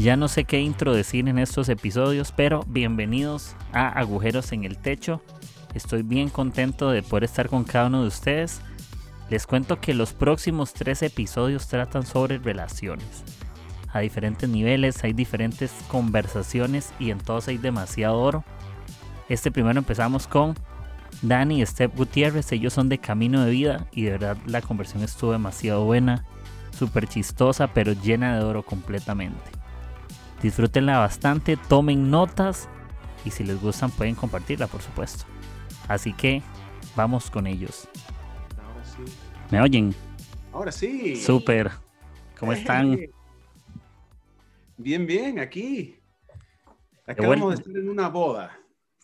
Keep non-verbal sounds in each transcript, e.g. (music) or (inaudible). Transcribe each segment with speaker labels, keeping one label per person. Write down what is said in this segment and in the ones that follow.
Speaker 1: Ya no sé qué intro decir en estos episodios, pero bienvenidos a Agujeros en el Techo. Estoy bien contento de poder estar con cada uno de ustedes. Les cuento que los próximos tres episodios tratan sobre relaciones. A diferentes niveles hay diferentes conversaciones y en todos hay demasiado oro. Este primero empezamos con Dani y Steph Gutiérrez. Ellos son de Camino de Vida y de verdad la conversión estuvo demasiado buena, súper chistosa, pero llena de oro completamente. Disfrútenla bastante, tomen notas y si les gustan pueden compartirla, por supuesto. Así que vamos con ellos.
Speaker 2: Ahora sí.
Speaker 1: ¿Me oyen?
Speaker 2: Ahora sí.
Speaker 1: Súper. ¿Cómo están?
Speaker 2: Bien, bien, aquí. Acabamos de estar en una boda.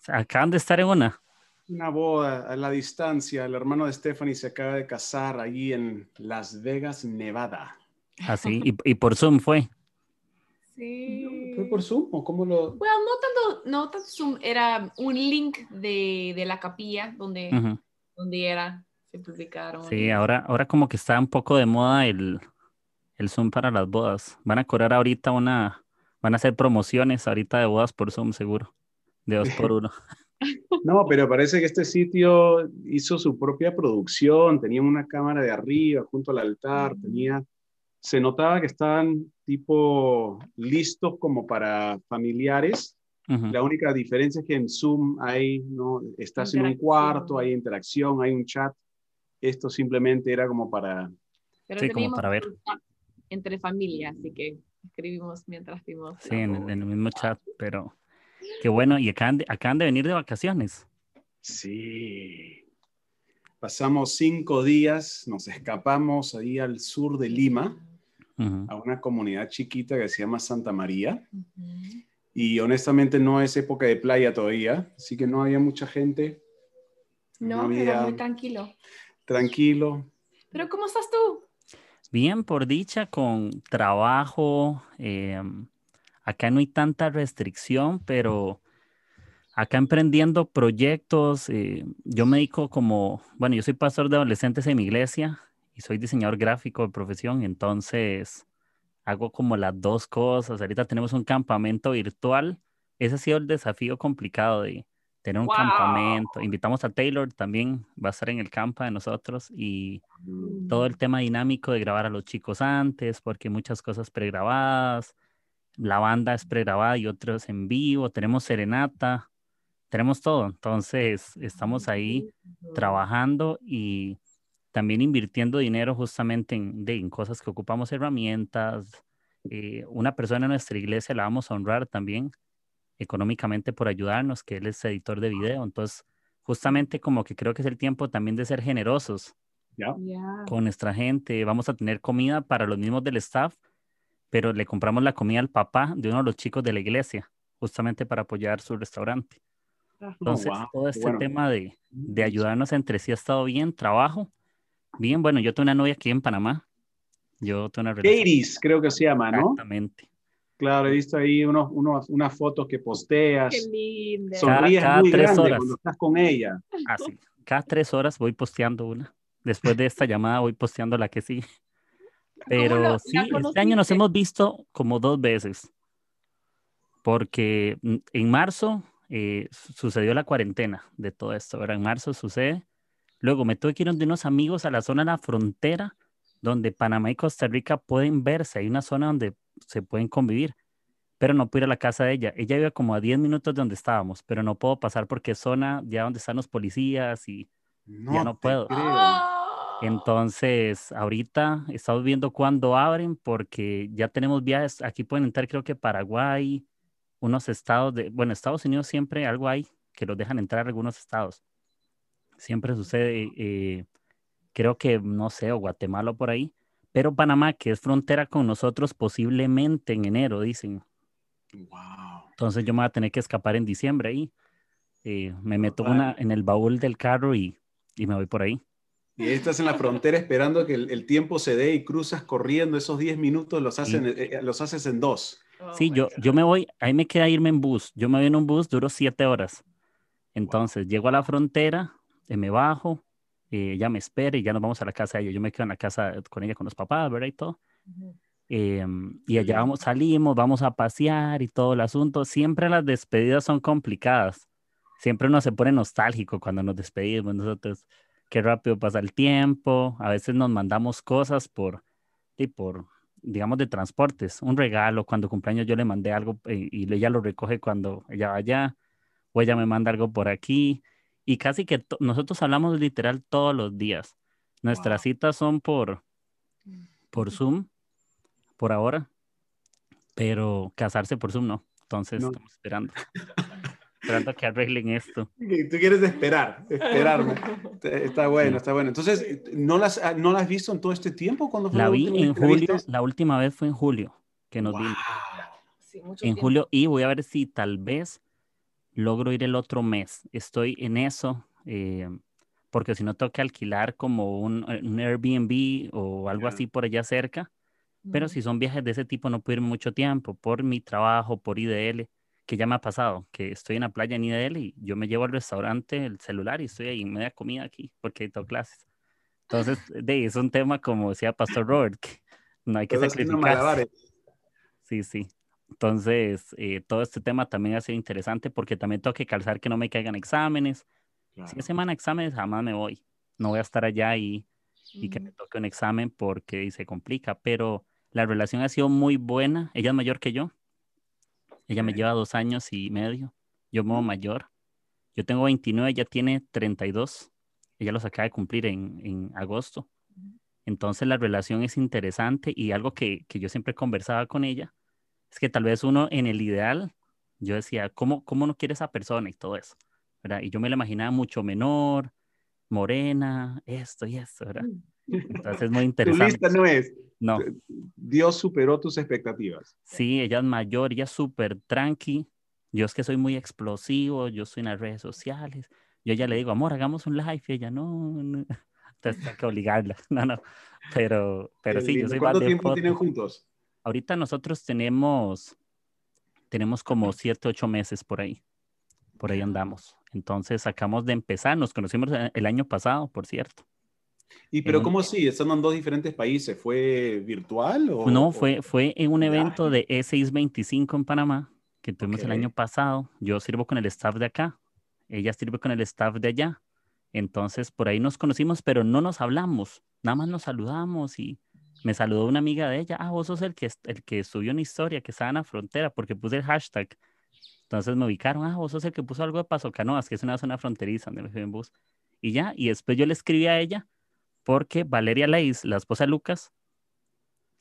Speaker 1: Acaban de estar en una.
Speaker 2: Una boda a la distancia. El hermano de Stephanie se acaba de casar allí en Las Vegas, Nevada.
Speaker 1: Así. (laughs) Y, y por Zoom fue.
Speaker 3: Sí.
Speaker 2: ¿Fue por Zoom o cómo lo...?
Speaker 3: Bueno, no tanto, no tanto Zoom, era un link de, de la capilla donde, donde era, se publicaron.
Speaker 1: Sí, ahora, ahora como que está un poco de moda el, el Zoom para las bodas. Van a cobrar ahorita una, van a hacer promociones ahorita de bodas por Zoom seguro. De dos por uno. (laughs)
Speaker 2: No, pero parece que este sitio hizo su propia producción. Tenía una cámara de arriba junto al altar. Tenía... Se notaba que estaban tipo listos como para familiares. La única diferencia es que en Zoom hay, ¿no? Estás en un cuarto, hay interacción, hay un chat. Esto simplemente era como para...
Speaker 3: Pero
Speaker 1: Sí, como para ver.
Speaker 3: un chat entre familia, así que escribimos mientras vimos.
Speaker 1: Sí, en, en el mismo chat, pero qué bueno. Y acaban de, acaban de venir de vacaciones.
Speaker 2: Sí. Pasamos cinco días, nos escapamos ahí al sur de Lima, A una comunidad chiquita que se llama Santa María. Y honestamente no es época de playa todavía, así que no había mucha gente.
Speaker 3: No,
Speaker 2: No
Speaker 3: pero muy tranquilo.
Speaker 2: Tranquilo.
Speaker 3: Pero ¿cómo estás tú?
Speaker 1: Bien, por dicha, con trabajo. eh, acá no hay tanta restricción, pero acá emprendiendo proyectos. eh, yo me dedico como, bueno, yo soy pastor de adolescentes en mi iglesia y soy diseñador gráfico de profesión, entonces hago como las dos cosas. Ahorita tenemos un campamento virtual. Ese ha sido el desafío complicado de tener un
Speaker 3: Wow.
Speaker 1: campamento. Invitamos a Taylor también, va a estar en el campa de nosotros y todo el tema dinámico de grabar a los chicos antes, porque muchas cosas pregrabadas, la banda es pregrabada y otros en vivo, tenemos serenata, tenemos todo. Entonces, estamos ahí trabajando y también invirtiendo dinero justamente en, de- en cosas que ocupamos herramientas. Eh, una persona en nuestra iglesia la vamos a honrar también económicamente por ayudarnos, que él es editor de video. Entonces, justamente como que creo que es el tiempo también de ser generosos con nuestra gente. Vamos a tener comida para los mismos del staff, pero le compramos la comida al papá de uno de los chicos de la iglesia, justamente para apoyar su restaurante. Entonces,
Speaker 2: wow,
Speaker 1: todo este
Speaker 2: bueno.
Speaker 1: tema de, de ayudarnos entre sí ha estado bien, trabajo. Bien, bueno, yo tengo una novia aquí en Panamá. Yo tengo una relación.
Speaker 2: Katie's, creo que se llama, ¿no?
Speaker 1: Exactamente.
Speaker 2: Claro, he visto ahí unos, unos, unas fotos que posteas.
Speaker 3: Qué lindo.
Speaker 2: Sonríes
Speaker 1: Cada- cada
Speaker 2: muy
Speaker 1: tres
Speaker 2: grande
Speaker 1: horas.
Speaker 2: cuando estás con ella.
Speaker 1: Así. Cada tres horas voy posteando una. Después de esta (laughs) llamada voy posteando la que sí. Pero
Speaker 3: lo-
Speaker 1: sí,
Speaker 3: la
Speaker 1: este año nos hemos visto como dos veces. Porque en marzo eh, su- sucedió la cuarentena de todo esto, ¿verdad? En marzo sucede. Luego me tuve que ir de unos amigos a la zona de la frontera donde Panamá y Costa Rica pueden verse. Hay una zona donde se pueden convivir. Pero no pude ir a la casa de ella. Ella vive como a 10 minutos de donde estábamos, pero no puedo pasar porque es zona ya donde están los policías y Ya no puedo.
Speaker 2: creo.
Speaker 1: Entonces, ahorita estamos viendo cuándo abren porque ya tenemos viajes. Aquí pueden entrar, creo que Paraguay, unos estados de, bueno, Estados Unidos siempre algo hay que los dejan entrar algunos estados. Siempre sucede, eh, creo que, no sé, o Guatemala o por ahí. Pero Panamá, que es frontera con nosotros, posiblemente en enero, dicen.
Speaker 2: Wow.
Speaker 1: Entonces yo me voy a tener que escapar en diciembre ahí. eh, me meto una, en el baúl del carro y, y me voy por ahí.
Speaker 2: Y ahí estás en la frontera esperando que el, el tiempo se dé y cruzas corriendo esos 10 minutos, los, hacen, eh, eh, los haces en dos.
Speaker 3: Oh
Speaker 1: Sí, yo,
Speaker 3: God.
Speaker 1: yo me voy, ahí me queda irme en bus. Yo me voy en un bus, duro siete horas. Entonces llego a la frontera, eh, me bajo, eh, ella me espera y ya nos vamos a la casa de ella. Yo me quedo en la casa con ella, con los papás, ¿verdad? Y todo.
Speaker 3: Ujú.
Speaker 1: Em, y allá vamos, salimos, vamos a pasear y todo el asunto. Siempre las despedidas son complicadas. Siempre uno se pone nostálgico cuando nos despedimos. Nosotros, qué rápido pasa el tiempo. A veces nos mandamos cosas por, y por digamos, de transportes. Un regalo, cuando cumpleaños yo le mandé algo eh, y ella lo recoge cuando ella va allá. O ella me manda algo por aquí. Y casi que nosotros hablamos literal todos los días. Nuestras
Speaker 2: Wow.
Speaker 1: citas son por, por Zoom, por ahora, pero casarse por Zoom no. Entonces
Speaker 2: No.
Speaker 1: estamos esperando. (laughs) esperando que arreglen esto.
Speaker 2: Tú quieres esperar, esperarme. (laughs) Está bueno, está bueno. Entonces, ¿no las, ah, ¿no las has visto en todo este tiempo? ¿Cuándo fue
Speaker 1: La
Speaker 2: la
Speaker 1: vi en julio, la última vez fue en julio que nos vimos.
Speaker 2: Wow.
Speaker 3: Sí, mucho
Speaker 1: En
Speaker 3: tiempo.
Speaker 1: julio y voy a ver si tal vez logro ir el otro mes. Estoy en eso, eh, porque si no tengo que alquilar como un, un Airbnb o algo así por allá cerca. Pero si son viajes de ese tipo, no puedo ir mucho tiempo por mi trabajo, por IDL, que ya me ha pasado, que estoy en la playa en IDL y yo me llevo al restaurante el celular y estoy ahí en media comida aquí porque tengo clases. Entonces, de, ahí es un tema, como decía Pastor Robert, que no hay que
Speaker 2: malabares.
Speaker 1: Sí, sí. Entonces, eh, todo este tema también ha sido interesante porque también tengo que calzar que no me caigan exámenes.
Speaker 2: Claro.
Speaker 1: Si es semana de exámenes, jamás me voy. No voy a estar allá y, y que me toque un examen porque se complica, pero la relación ha sido muy buena. Ella es mayor que yo. Ella me lleva dos años y medio. Yo me mayor. Yo tengo 29, ella tiene 32. Ella los acaba de cumplir en, en agosto. Entonces la relación es interesante y algo que, que yo siempre conversaba con ella es que tal vez uno en el ideal, yo decía, ¿cómo, cómo no quiere esa persona y todo eso? ¿verdad? Y yo me la imaginaba mucho menor, morena, esto y esto, ¿verdad? Entonces es muy (laughs)
Speaker 2: Tu
Speaker 1: interesante.
Speaker 2: lista no es.
Speaker 1: No,
Speaker 2: Dios superó tus expectativas.
Speaker 1: sí, ella es mayor, ella es súper tranqui. Yo es que soy muy explosivo, yo estoy en las redes sociales. Yo ya le digo, amor, hagamos un live. Y ella, no, no. (laughs) Entonces tengo que obligarla. (laughs) No, no. Pero, pero sí, yo soy
Speaker 2: ¿Cuánto tiempo tienen juntos?
Speaker 1: Ahorita nosotros tenemos, tenemos como siete, ocho meses por ahí. Por ahí andamos. Entonces acabamos de empezar. Nos conocimos el- el año pasado, por cierto.
Speaker 2: ¿Y pero
Speaker 1: un-
Speaker 2: cómo así? ¿Están en dos diferentes países? ¿Fue virtual o...?
Speaker 1: No, fue, fue en un evento de E625 en Panamá que tuvimos el
Speaker 2: Ok.
Speaker 1: año pasado. Yo sirvo con el staff de acá. Ella sirve con el staff de allá. Entonces por ahí nos conocimos, pero no nos hablamos. Nada más nos saludamos y me saludó una amiga de ella. Ah, vos sos el que, el que subió una historia que estaba en la frontera porque puse el hashtag. Entonces me ubicaron. Ah, vos sos el que puso algo de Paso Canoas, que es una zona fronteriza donde me fui en bus. Y ya, y después yo le escribí a ella porque Valeria Leis, la esposa de Lucas,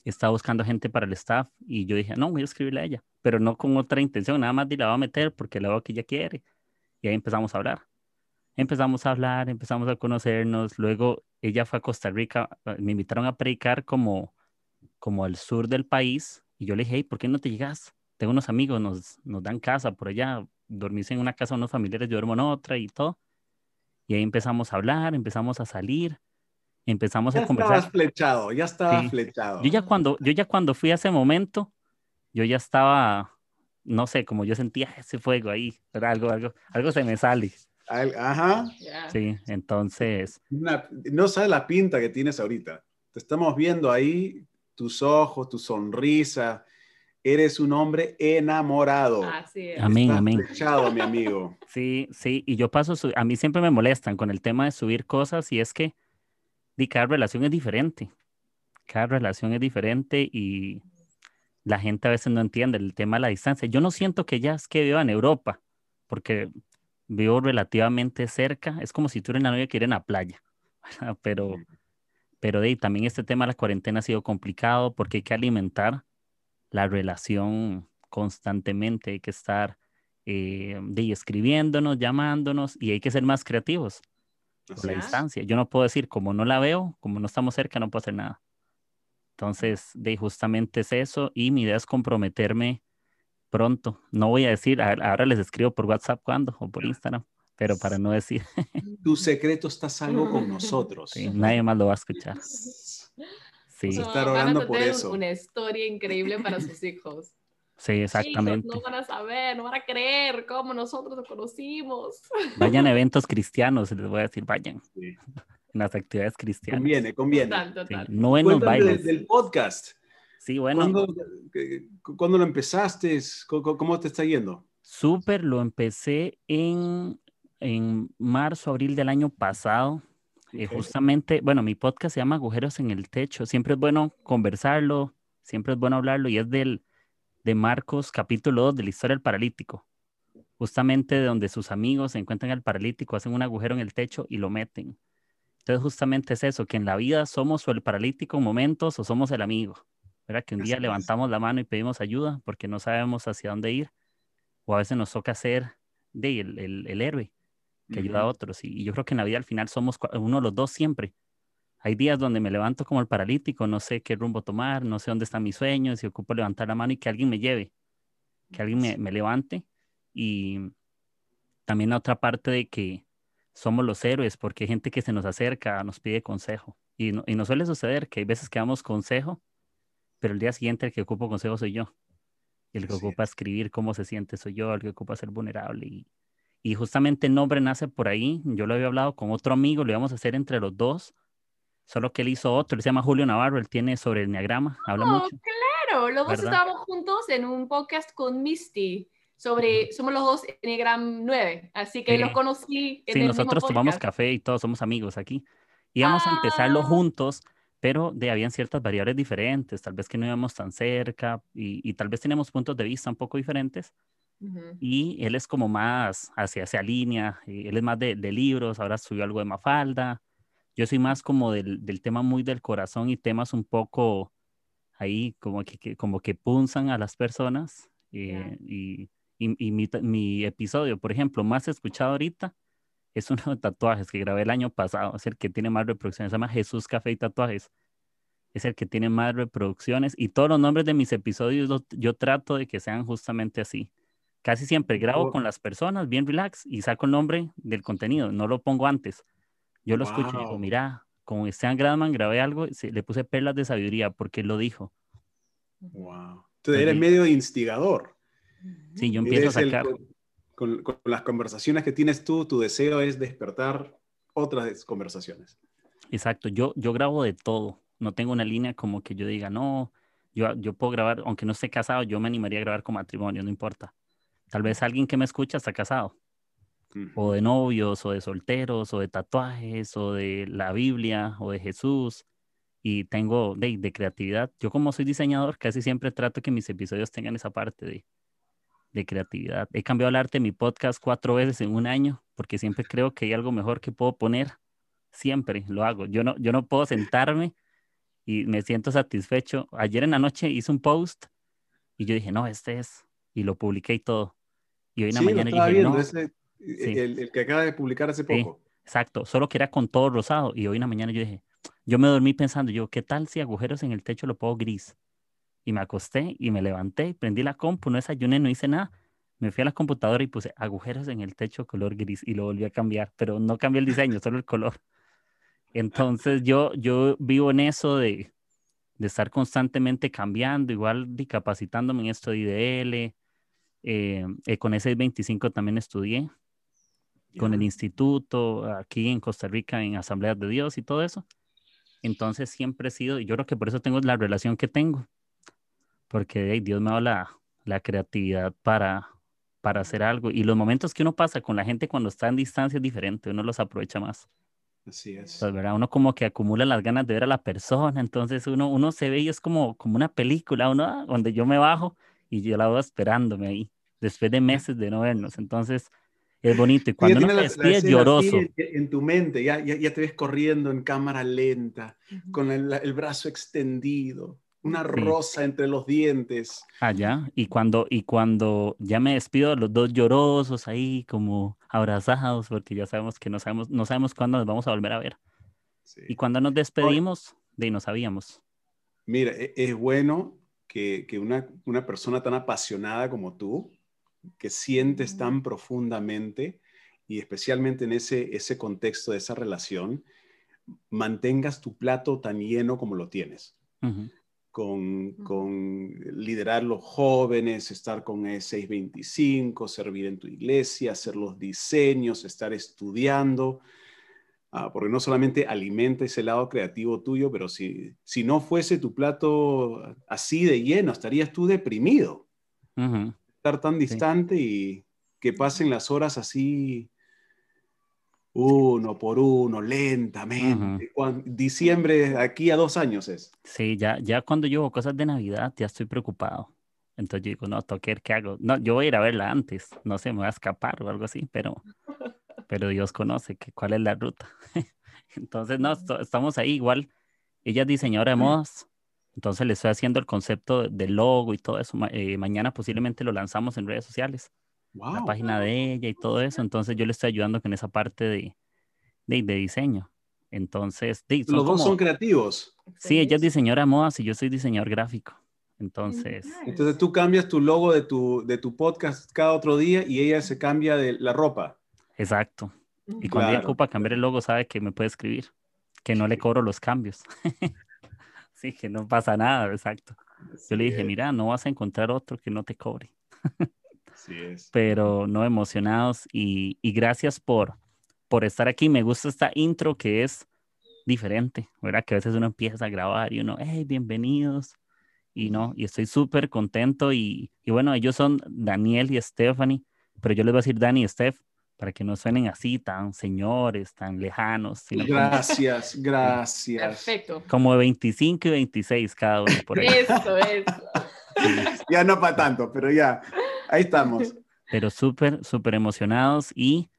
Speaker 1: estaba buscando gente para el staff y yo dije, no, voy a escribirle a ella, pero no con otra intención, nada más de la voy a meter porque la veo que ella quiere. Y ahí empezamos a hablar. Empezamos a hablar, empezamos a conocernos, luego ella fue a Costa Rica, eh, me invitaron a predicar como, como al sur del país y yo le dije, hey, ¿por qué no te llegas? Tengo unos amigos, nos, nos dan casa por allá, dormís en una casa de unos familiares, yo duermo en otra y todo. Y ahí empezamos a hablar, empezamos a salir, empezamos
Speaker 2: Ya
Speaker 1: a
Speaker 2: estabas
Speaker 1: conversar.
Speaker 2: flechado, ya estabas
Speaker 1: Sí.
Speaker 2: flechado.
Speaker 1: Yo ya cuando, yo ya cuando fui a ese momento, yo ya estaba, no sé, como yo sentía ese fuego ahí, ¿verdad? Algo, algo, algo se me sale.
Speaker 2: Al- Ajá.
Speaker 1: Sí, entonces,
Speaker 2: Una- no sabes la pinta que tienes ahorita. Te estamos viendo ahí, tus ojos, tu sonrisa. Eres un hombre enamorado.
Speaker 3: Así es.
Speaker 1: Amén,
Speaker 2: Estás
Speaker 1: amén.
Speaker 2: flechado, mi amigo. (laughs)
Speaker 1: sí, sí, y yo paso, su- a mí siempre me molestan con el tema de subir cosas y es que di, cada relación es diferente. Cada relación es diferente y la gente a veces no entiende el tema de la distancia. Yo no siento que ya es que viva en Europa, porque vivo relativamente cerca. Es como si tuviera una novia que ir en la playa, (laughs) ¿verdad? pero, pero de también este tema de la cuarentena ha sido complicado porque hay que alimentar la relación constantemente, hay que estar eh, de escribiéndonos, llamándonos y hay que ser más creativos por la distancia. Yo no puedo decir, como no la veo, como no estamos cerca, no puedo hacer nada. Entonces, de justamente es eso y mi idea es comprometerme pronto. No voy a decir, ahora les escribo por WhatsApp cuándo o por Instagram, pero para no decir. (laughs)
Speaker 2: tu secreto está salvo con (laughs) nosotros.
Speaker 1: nadie más lo va a escuchar.
Speaker 2: Sí. estar orando por eso.
Speaker 3: Una historia increíble para sus hijos.
Speaker 1: Sí, exactamente.
Speaker 3: no van a saber, no van a creer cómo nosotros nos conocimos. (laughs)
Speaker 1: Vayan a eventos cristianos, les voy a decir, vayan. En las actividades cristianas.
Speaker 2: Conviene, conviene.
Speaker 3: Total, total.
Speaker 1: No en los bailes.
Speaker 2: Del, podcast.
Speaker 1: Sí, bueno.
Speaker 2: ¿Cuándo, lo empezaste? ¿Cómo, te está yendo?
Speaker 1: Súper, lo empecé en, en marzo, abril del año pasado. Eh, justamente, bueno, mi podcast se llama Agujeros en el Techo. Siempre es bueno conversarlo, siempre es bueno hablarlo y es del de Marcos capítulo 2 de la historia del paralítico. Justamente de donde sus amigos se encuentran al paralítico, hacen un agujero en el techo y lo meten. Entonces justamente es eso, que en la vida somos o el paralítico en momentos o somos el amigo. ¿Verdad? Que un día levantamos la mano y pedimos ayuda porque no sabemos hacia dónde ir. O a veces nos toca ser de, el, el, héroe que ayuda a otros. Y, y, yo creo que en la vida al final somos uno de los dos siempre. Hay días donde me levanto como el paralítico, no sé qué rumbo tomar, no sé dónde están mis sueños y ocupo levantar la mano y que alguien me lleve, que alguien me, me levante. Y también la otra parte de que somos los héroes porque hay gente que se nos acerca, nos pide consejo. Y, no, y nos suele suceder que hay veces que damos consejo, pero el día siguiente el que ocupo consejo soy yo. El que ocupa escribir cómo se siente soy yo, el que ocupa ser vulnerable. Y, y justamente el nombre nace por ahí. Yo lo había hablado con otro amigo, lo íbamos a hacer entre los dos Solo que él hizo otro, él se llama Julio Navarro, él tiene sobre el Enneagrama, habla
Speaker 3: oh,
Speaker 1: mucho.
Speaker 3: claro, los dos estábamos juntos en un podcast con Misty sobre, somos los dos Enneagram 9, así que los conocí.
Speaker 1: En sí, nosotros tomamos café y todos somos amigos aquí. Íbamos a empezarlo ah. juntos, pero de, habían ciertas variables diferentes, tal vez que no íbamos tan cerca y, y tal vez tenemos puntos de vista un poco diferentes. Y él es como más hacia esa línea, él es más de, de libros, ahora subió algo de Mafalda, yo soy más como del, del, tema muy del corazón y temas un poco ahí como que, como que punzan a las personas. Eh, y, y, mi, mi, episodio, por ejemplo, más escuchado ahorita es uno de tatuajes que grabé el año pasado. Es el que tiene más reproducciones. Se llama Jesús Café y Tatuajes. Es el que tiene más reproducciones. Y todos los nombres de mis episodios yo trato de que sean justamente así. Casi siempre grabo con las personas, bien relax, y saco el nombre del contenido. No lo pongo antes yo lo escucho y digo, mira, con Esteban Gradman grabé algo, le puse perlas de sabiduría porque él lo dijo.
Speaker 2: Wow. Entonces eres medio instigador.
Speaker 1: Sí, yo empiezo a sacar.
Speaker 2: Con, las conversaciones que tienes tú, tu deseo es despertar otras conversaciones.
Speaker 1: Exacto, yo, yo grabo de todo. No tengo una línea como que yo diga, no, yo, yo puedo grabar, aunque no esté casado, yo me animaría a grabar con matrimonio, no importa. Tal vez alguien que me escucha está casado o de novios, o de solteros, o de tatuajes, o de la Biblia, o de Jesús. Y tengo de, de creatividad. Yo como soy diseñador, casi siempre trato que mis episodios tengan esa parte de, de creatividad. He cambiado el arte de mi podcast cuatro veces en un año, porque siempre creo que hay algo mejor que puedo poner. Siempre lo hago. Yo no, yo no puedo sentarme y me siento satisfecho. Ayer en la noche hice un post y yo dije, no, este es. Y lo publiqué y todo. Y hoy en la mañana dije, no.
Speaker 2: El, que acaba de publicar hace poco.
Speaker 1: exacto, solo que era con todo rosado. Y hoy en la mañana yo dije, yo me dormí pensando, yo, ¿qué tal si agujeros en el techo lo pongo gris? Y me acosté y me levanté, prendí la compu, no desayuné, no hice nada. Me fui a la computadora y puse agujeros en el techo color gris y lo volví a cambiar, pero no cambié el diseño, solo el color. (laughs) Entonces yo, yo vivo en eso de, de estar constantemente cambiando, igual capacitándome en esto de IDL. Eh, eh, con ese 25 también estudié, con el instituto, aquí en Costa Rica, en Asambleas de Dios y todo eso. Entonces siempre he sido, y yo creo que por eso tengo la relación que tengo, porque Dios me ha dado la, creatividad para, para hacer algo. Y los momentos que uno pasa con la gente cuando está en distancia es diferente, uno los aprovecha más.
Speaker 2: Así es.
Speaker 1: Pues, ¿verdad? Uno como que acumula las ganas de ver a la persona, entonces uno, uno se ve y es como, como una película, uno, ah, donde yo me bajo y yo la veo esperándome ahí, después de meses de no vernos. Entonces, es bonito. Y cuando uno te lloroso.
Speaker 2: En, tu mente, ya, ya, te ves corriendo en cámara lenta, con el, el, brazo extendido, una rosa entre los dientes.
Speaker 1: Allá. Ah, y cuando, y cuando ya me despido, los dos llorosos ahí, como abrazados, porque ya sabemos que no sabemos, no sabemos cuándo nos vamos a volver a ver. Y cuando nos despedimos, de no sabíamos.
Speaker 2: Mira, e, es bueno que, que una, una, persona tan apasionada como tú, que sientes tan profundamente y especialmente en ese, ese contexto de esa relación, mantengas tu plato tan lleno como lo tienes. Con, con, liderar los jóvenes, estar con E625, servir en tu iglesia, hacer los diseños, estar estudiando. Ah, porque no solamente alimenta ese lado creativo tuyo, pero si, si no fuese tu plato así de lleno, estarías tú deprimido. Estar tan distante y que pasen las horas así uno por uno, lentamente. Diciembre, aquí a dos años es.
Speaker 1: Sí, ya, ya cuando llevo cosas de Navidad ya estoy preocupado. Entonces yo digo, no, toquer, ¿qué hago? No, yo voy a ir a verla antes, no sé, me voy a escapar o algo así, pero (laughs) pero Dios conoce que, cuál es la ruta. (laughs) entonces, no, estamos ahí igual. Ella es diseñadora de modas, entonces le estoy haciendo el concepto del logo y todo eso. Eh, mañana posiblemente lo lanzamos en redes sociales. La página de ella y todo eso. Entonces yo le estoy ayudando con esa parte de, de, diseño. Entonces,
Speaker 2: los dos son creativos.
Speaker 1: Sí, ella es diseñadora de modas y yo soy diseñador gráfico. Entonces.
Speaker 2: Entonces tú cambias tu logo de tu, de tu podcast cada otro día y ella se cambia de la ropa.
Speaker 1: Exacto. Y cuando ella ocupa cambiar el logo, sabe que me puede escribir, que no le cobro los cambios. (laughs) sí, que no pasa nada, exacto. Yo le dije, mira, no vas a encontrar otro que no te cobre. (laughs)
Speaker 2: Así es.
Speaker 1: Pero no emocionados y, y, gracias por, por estar aquí. Me gusta esta intro que es diferente, ¿verdad? Que a veces uno empieza a grabar y uno, hey, bienvenidos. Y no, y estoy súper contento. Y, y, bueno, ellos son Daniel y Stephanie, pero yo les voy a decir Dani y Steph para que no suenen así tan señores, tan lejanos.
Speaker 2: gracias, (laughs) gracias.
Speaker 3: Perfecto.
Speaker 1: Como 25 y 26 cada uno por ahí.
Speaker 3: Eso, eso.
Speaker 2: Ya no para tanto, pero ya, ahí estamos.
Speaker 1: Pero súper, súper emocionados y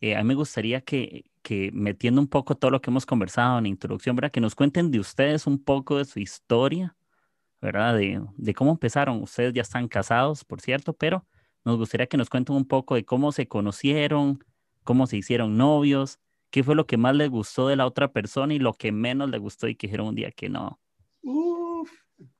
Speaker 1: eh, a mí me gustaría que, que metiendo un poco todo lo que hemos conversado en la introducción, ¿verdad? Que nos cuenten de ustedes un poco de su historia, ¿verdad? De, de cómo empezaron. Ustedes ya están casados, por cierto, pero nos gustaría que nos cuenten un poco de cómo se conocieron, cómo se hicieron novios, qué fue lo que más les gustó de la otra persona y lo que menos les gustó y que dijeron un día que no.
Speaker 2: Uf,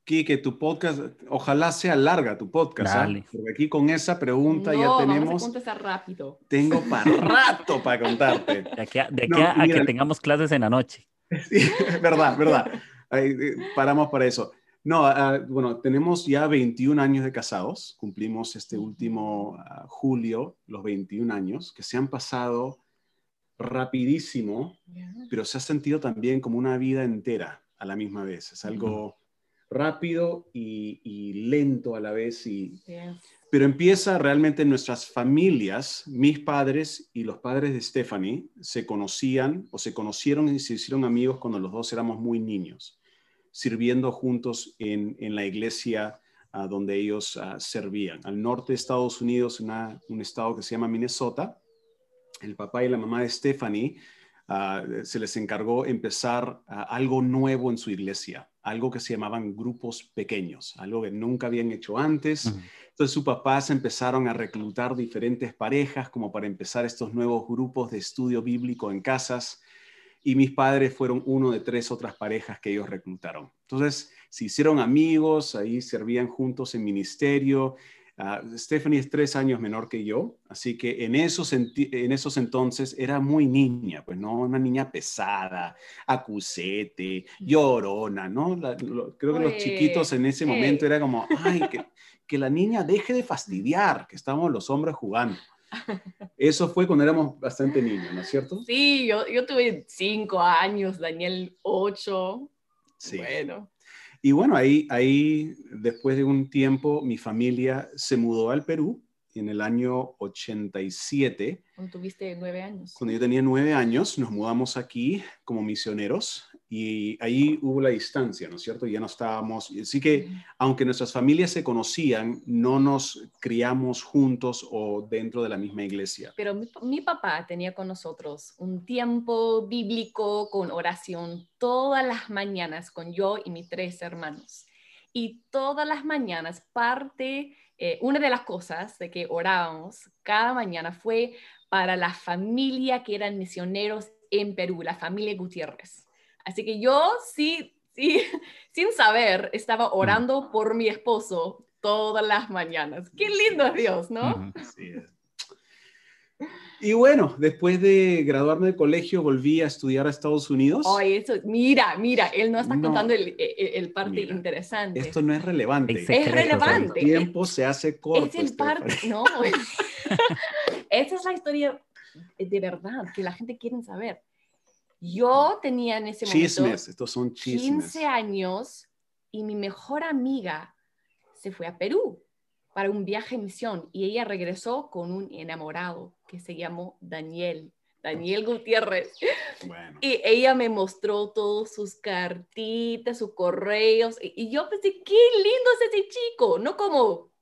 Speaker 2: Kike, tu podcast, ojalá sea larga tu podcast, ¿ah? porque aquí con esa pregunta ya tenemos...
Speaker 3: Vamos a rápido.
Speaker 2: Tengo (laughs) para rato para contarte.
Speaker 1: De aquí a, que tengamos clases en la noche. (laughs)
Speaker 2: Sí, verdad, verdad. Eh, paramos para eso. No, ah, bueno, tenemos ya 21 años de casados, cumplimos este último ah, julio los 21 años, que se han pasado rapidísimo, pero se ha sentido también como una vida entera a la misma vez. Es algo rápido y, lento a la vez. Y, Pero empieza realmente en nuestras familias. Mis padres y los padres de Stephanie se conocían o se conocieron y se hicieron amigos cuando los dos éramos muy niños sirviendo juntos en, la iglesia ah, donde ellos ah, servían. Al norte de Estados Unidos, un estado que se llama Minnesota, el papá y la mamá de Stephanie ah, se les encargó empezar algo nuevo en su iglesia, algo que se llamaban grupos pequeños, algo que nunca habían hecho antes. Entonces sus papás empezaron a reclutar diferentes parejas como para empezar estos nuevos grupos de estudio bíblico en casas y mis padres fueron uno de tres otras parejas que ellos reclutaron. Entonces, se hicieron amigos, ahí servían juntos en ministerio. Uh, Stephanie es tres años menor que yo, así que en esos, en esos entonces era muy niña, pues no, una niña pesada, acusete, llorona, ¿no? creo que los chiquitos en ese momento era como, ay, que, (laughs) que la niña deje de fastidiar, que estamos los hombres jugando. (laughs) Eso fue cuando éramos bastante niños, ¿no es cierto?
Speaker 3: Sí, yo, yo tuve cinco años, Daniel ocho. Sí. Bueno.
Speaker 2: Y bueno, ahí, ahí, después de un tiempo, mi familia se mudó al Perú en el año 87.
Speaker 3: Cuando tuviste nueve años.
Speaker 2: Cuando yo tenía nueve años, nos mudamos aquí como misioneros y ahí hubo la distancia, ¿no es cierto? Ya no estábamos, así que aunque nuestras familias se conocían, no nos criamos juntos o dentro de la misma iglesia.
Speaker 3: Pero mi, papá tenía con nosotros un tiempo bíblico con oración todas las mañanas con yo y mis tres hermanos. Y todas las mañanas parte, eh, una de las cosas de que orábamos cada mañana fue para la familia que eran misioneros en Perú, la familia Gutiérrez. Así que yo sí sí, (laughs) sin saber, estaba orando por mi esposo todas las mañanas. Qué lindo es Dios, ¿no?
Speaker 2: Así es. Y bueno, después de graduarme de colegio, volví a estudiar a Estados Unidos.
Speaker 3: Ay, eso, mira, mira, él no está
Speaker 2: No.
Speaker 3: contando el, el- el parte
Speaker 2: Mira,
Speaker 3: interesante.
Speaker 2: Esto no es relevante.
Speaker 1: Es
Speaker 3: relevante.
Speaker 2: El tiempo se hace corto.
Speaker 3: es el parte, (laughs) no. (laughs) Esa es la historia de verdad que la gente quiere saber. Yo tenía en ese momento
Speaker 2: Chismes, estos son chismes.
Speaker 3: 15 años y mi mejor amiga se fue a Perú para un viaje en misión y ella regresó con un enamorado que se llamó Daniel, Daniel Gutiérrez.
Speaker 2: Bueno,
Speaker 3: Y ella me mostró todas sus cartitas, sus correos y, y yo pensé, qué lindo es ese chico, no como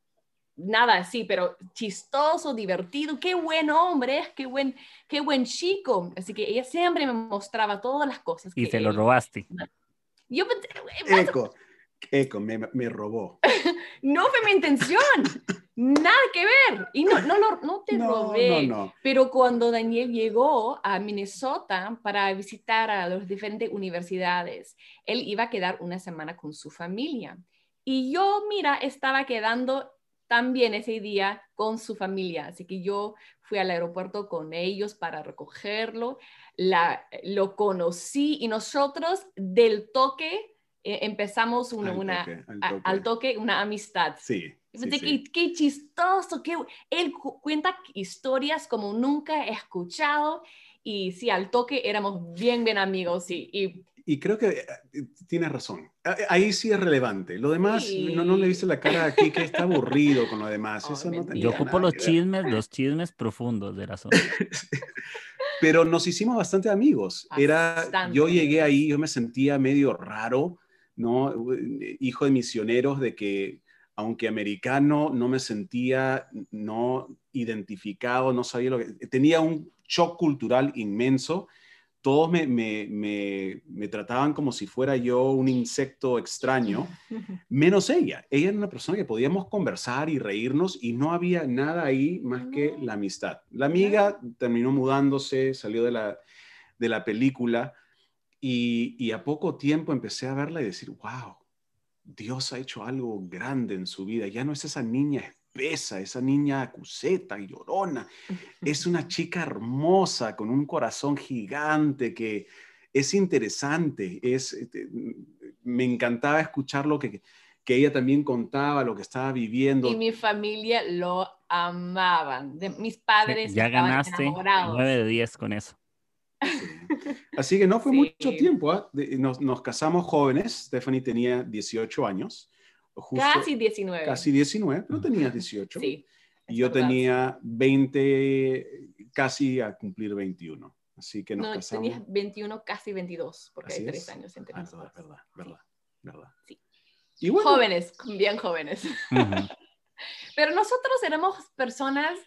Speaker 3: nada así, pero chistoso, divertido, qué buen hombre es, qué buen, qué buen chico. Así que ella siempre me mostraba todas las cosas.
Speaker 1: Y
Speaker 3: que
Speaker 1: se lo robaste.
Speaker 3: Yo "Vas a
Speaker 2: Eco, Eco, me, me robó. (laughs)
Speaker 3: No fue mi intención. Nada que ver. Y no, no, lo- no te
Speaker 2: No,
Speaker 3: robé.
Speaker 2: no, no.
Speaker 3: Pero cuando Daniel llegó a Minnesota para visitar a las diferentes universidades, él iba a quedar una semana con su familia. Y yo, mira, estaba quedando también ese día con su familia. Así que yo fui al aeropuerto con ellos para recogerlo. La, lo conocí y nosotros del toque eh, empezamos una,
Speaker 2: Al
Speaker 3: una-
Speaker 2: toque, al
Speaker 3: a-
Speaker 2: toque.
Speaker 3: al toque una amistad.
Speaker 2: Sí. Sí,
Speaker 3: pensé,
Speaker 2: sí.
Speaker 3: Qué, qué chistoso, qué, él cu- cuenta historias como nunca he escuchado y sí, al toque éramos bien, bien amigos y, y
Speaker 2: Y creo que eh, tienes razón. Ah, Ahí sí es relevante. Lo demás,
Speaker 3: Sí.
Speaker 2: no, no le viste la cara aquí que está aburrido con lo demás.
Speaker 3: Ay, (laughs)
Speaker 2: Eso no
Speaker 1: Yo ocupo los chismes, los chismes profundos del asunto. (laughs)
Speaker 2: Pero nos hicimos bastante amigos. Era,
Speaker 3: Bastante.
Speaker 2: yo llegué ahí, yo me sentía medio raro, ¿no? Hijo de misioneros, de que aunque americano, no me sentía no identificado, no sabía lo que... Tenía un shock cultural inmenso. Todos me, me, me, me trataban como si fuera yo un insecto extraño, (laughs) menos ella. Ella era una persona que podíamos conversar y reírnos y no había nada ahí más que
Speaker 3: No.
Speaker 2: la amistad. La amiga terminó mudándose, salió de la, de la película y, y a poco tiempo empecé a verla y decir, wow, Dios ha hecho algo grande en su vida. Ya no es esa niña esa niña acuseta y llorona. Es (laughs) una chica hermosa con un corazón gigante que es interesante. Es, este, me encantaba escuchar lo que, que ella también contaba, lo que estaba viviendo.
Speaker 3: y mi familia lo amaban. De, mis padres
Speaker 1: ya
Speaker 3: estaban
Speaker 1: ganaste
Speaker 3: enamorados.
Speaker 1: 9 de 10 con eso.
Speaker 2: Así que no fue
Speaker 3: Sí.
Speaker 2: mucho tiempo. ¿ah? Nos, nos casamos jóvenes. Stephanie tenía 18 años. Justo-
Speaker 3: Casi 19.
Speaker 2: Casi 19, pero tenías 18.
Speaker 3: Sí.
Speaker 2: Y yo
Speaker 3: verdad.
Speaker 2: tenía 20, casi a cumplir 21. Así que nos
Speaker 3: No,
Speaker 2: casamos.
Speaker 3: tenías 21, casi 22, porque
Speaker 2: Así
Speaker 3: hay tres
Speaker 2: es.
Speaker 3: años entre
Speaker 2: Ah,
Speaker 3: nosotros.
Speaker 2: verdad, verdad, verdad, verdad.
Speaker 3: Sí.
Speaker 2: Y bueno,
Speaker 3: Jóvenes, bien jóvenes. (laughs) Pero nosotros éramos personas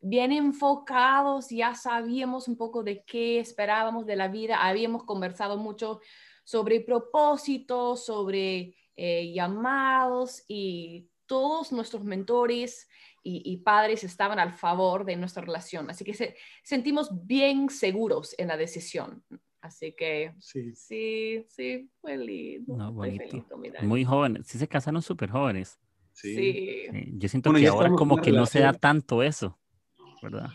Speaker 3: bien enfocados, ya sabíamos un poco de qué esperábamos de la vida, habíamos conversado mucho sobre propósitos, sobre eh, llamados y todos nuestros mentores y, y padres estaban al favor de nuestra relación. Así que se- sentimos bien seguros en la decisión. Así que
Speaker 2: sí.
Speaker 3: sí, sí, fue lindo.
Speaker 1: No,
Speaker 3: fue
Speaker 1: bonito. Muy jóvenes. Sí se casaron súper jóvenes.
Speaker 2: Sí.
Speaker 1: Yo siento
Speaker 2: Bueno,
Speaker 1: que ahora como que no se da tanto eso, ¿verdad?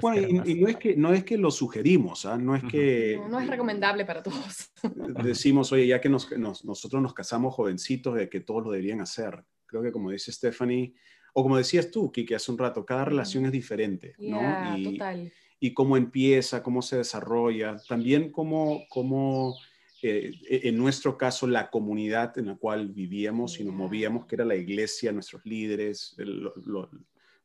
Speaker 2: Bueno, y, y no, es que, no es que lo sugerimos, ¿ah? no es que
Speaker 3: No, no es recomendable para todos. (laughs)
Speaker 2: decimos, oye, ya que nos, nos- nosotros nos casamos jovencitos, de que todos lo deberían hacer. Creo que como dice Stephanie, o como decías tú, Kiki, hace un rato, cada relación es diferente, Y-
Speaker 3: total.
Speaker 2: y cómo empieza, cómo se desarrolla, también cómo, cómo eh, en nuestro caso, la comunidad en la cual vivíamos y nos movíamos, que era la iglesia, nuestros líderes, el- lo-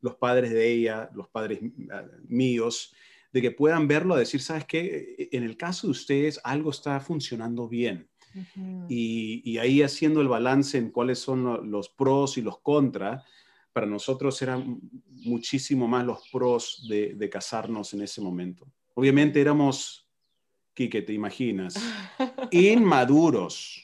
Speaker 2: los padres de ella, los padres ah, míos, de que puedan verlo, a decir, ¿sabes qué? En el caso de ustedes, algo está funcionando bien. Y, y ahí haciendo el balance en cuáles son lo- los pros y los contras, para nosotros eran muchísimo más los pros de, de casarnos en ese momento. Obviamente éramos, Quique, te imaginas, (laughs) inmaduros.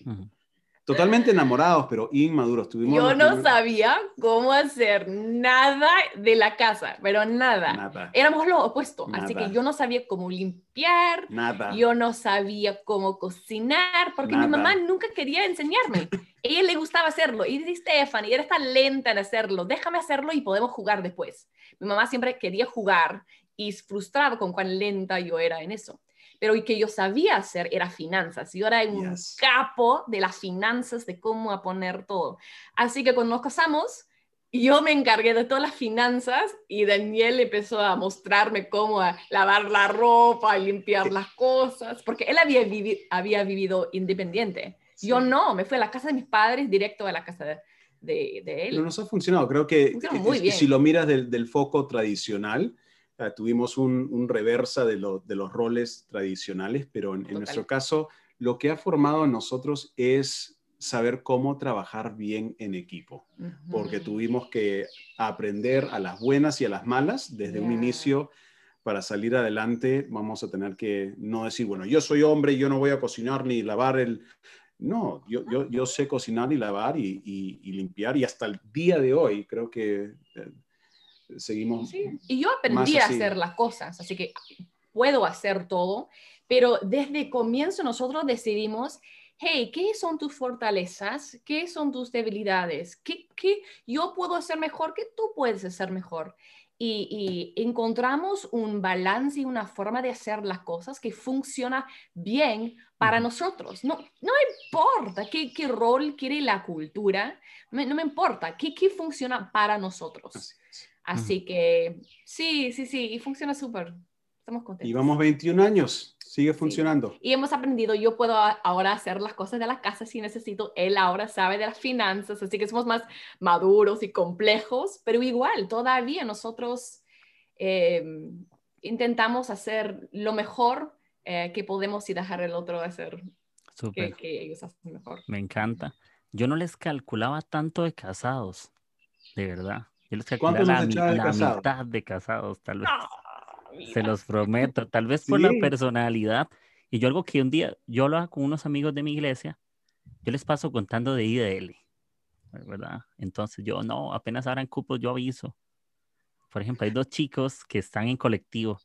Speaker 2: Totalmente enamorados, pero inmaduros. Tuvimos
Speaker 3: Yo no
Speaker 2: primeros-
Speaker 3: sabía cómo hacer nada de la casa, pero nada.
Speaker 2: Nada.
Speaker 3: Éramos lo opuesto, así
Speaker 2: Nada.
Speaker 3: que yo no sabía cómo limpiar,
Speaker 2: Nada.
Speaker 3: yo no sabía cómo cocinar, porque mi mamá nunca quería enseñarme. (laughs) ella le gustaba hacerlo. Y dice, Stephanie, eres tan lenta en hacerlo, déjame hacerlo y podemos jugar después. Mi mamá siempre quería jugar y frustraba con cuán lenta yo era en eso. Pero y que yo sabía hacer era finanzas. Yo era un
Speaker 2: Yes.
Speaker 3: capo de las finanzas, de cómo a poner todo. Así que cuando nos casamos, yo me encargué de todas las finanzas y Daniel empezó a mostrarme cómo a lavar la ropa, y limpiar las cosas, porque él había, vivi- había vivido independiente. Yo no, me fui a la casa de mis padres directo a la casa de, de, de él.
Speaker 2: Pero nos ha funcionado. Creo que
Speaker 3: muy bien.
Speaker 2: si lo miras del, del foco tradicional, eh, tuvimos un, un reversa de, lo- de los roles tradicionales, pero en, en nuestro caso, lo que ha formado en nosotros es saber cómo trabajar bien en equipo, porque
Speaker 3: Ujú.
Speaker 2: tuvimos que aprender a las buenas y a las malas desde un
Speaker 3: Ya.
Speaker 2: inicio. Para salir adelante vamos a tener que no decir, bueno, yo soy hombre, yo no voy a cocinar ni lavar el... No, yo, yo, yo sé cocinar y lavar y, y- y limpiar y hasta el día de hoy creo que eh, seguimos...
Speaker 3: Sí, Y yo aprendí a hacer las cosas, así que puedo hacer todo, pero desde el comienzo nosotros decidimos, hey, ¿qué son tus fortalezas? ¿Qué son tus debilidades? ¿Qué, qué yo puedo hacer mejor? ¿Qué tú puedes hacer mejor? Y, y encontramos un balance y una forma de hacer las cosas que funciona bien para nosotros. No, no importa qué, qué rol quiere la cultura, no me importa, qué, qué funciona para nosotros.
Speaker 2: Así
Speaker 3: que sí, sí, sí, y funciona súper. Estamos contentos.
Speaker 2: Y vamos 21 años, sigue funcionando.
Speaker 3: Y hemos aprendido, yo puedo ahora hacer las cosas de la casa si necesito, él ahora sabe de las finanzas, así que somos más maduros y complejos, pero igual, todavía nosotros eh, intentamos hacer lo mejor eh, que podemos y dejar el otro hacer que, que ellos hacen mejor.
Speaker 1: Me encanta. Yo no les calculaba tanto de casados, de verdad. Yo les calculaba
Speaker 2: ¿Cuántos nos
Speaker 1: la,
Speaker 2: de
Speaker 1: la
Speaker 2: casado?
Speaker 1: mitad de casados, tal vez.
Speaker 3: Ah,
Speaker 1: Se los prometo. Tal vez por la
Speaker 2: Sí.
Speaker 1: personalidad. Y yo algo que un día, yo hablaba con unos amigos de mi iglesia, yo les paso contando de IDL, ¿verdad? Entonces yo, no, apenas abran cupos, yo aviso. Por ejemplo, hay dos chicos que están en colectivo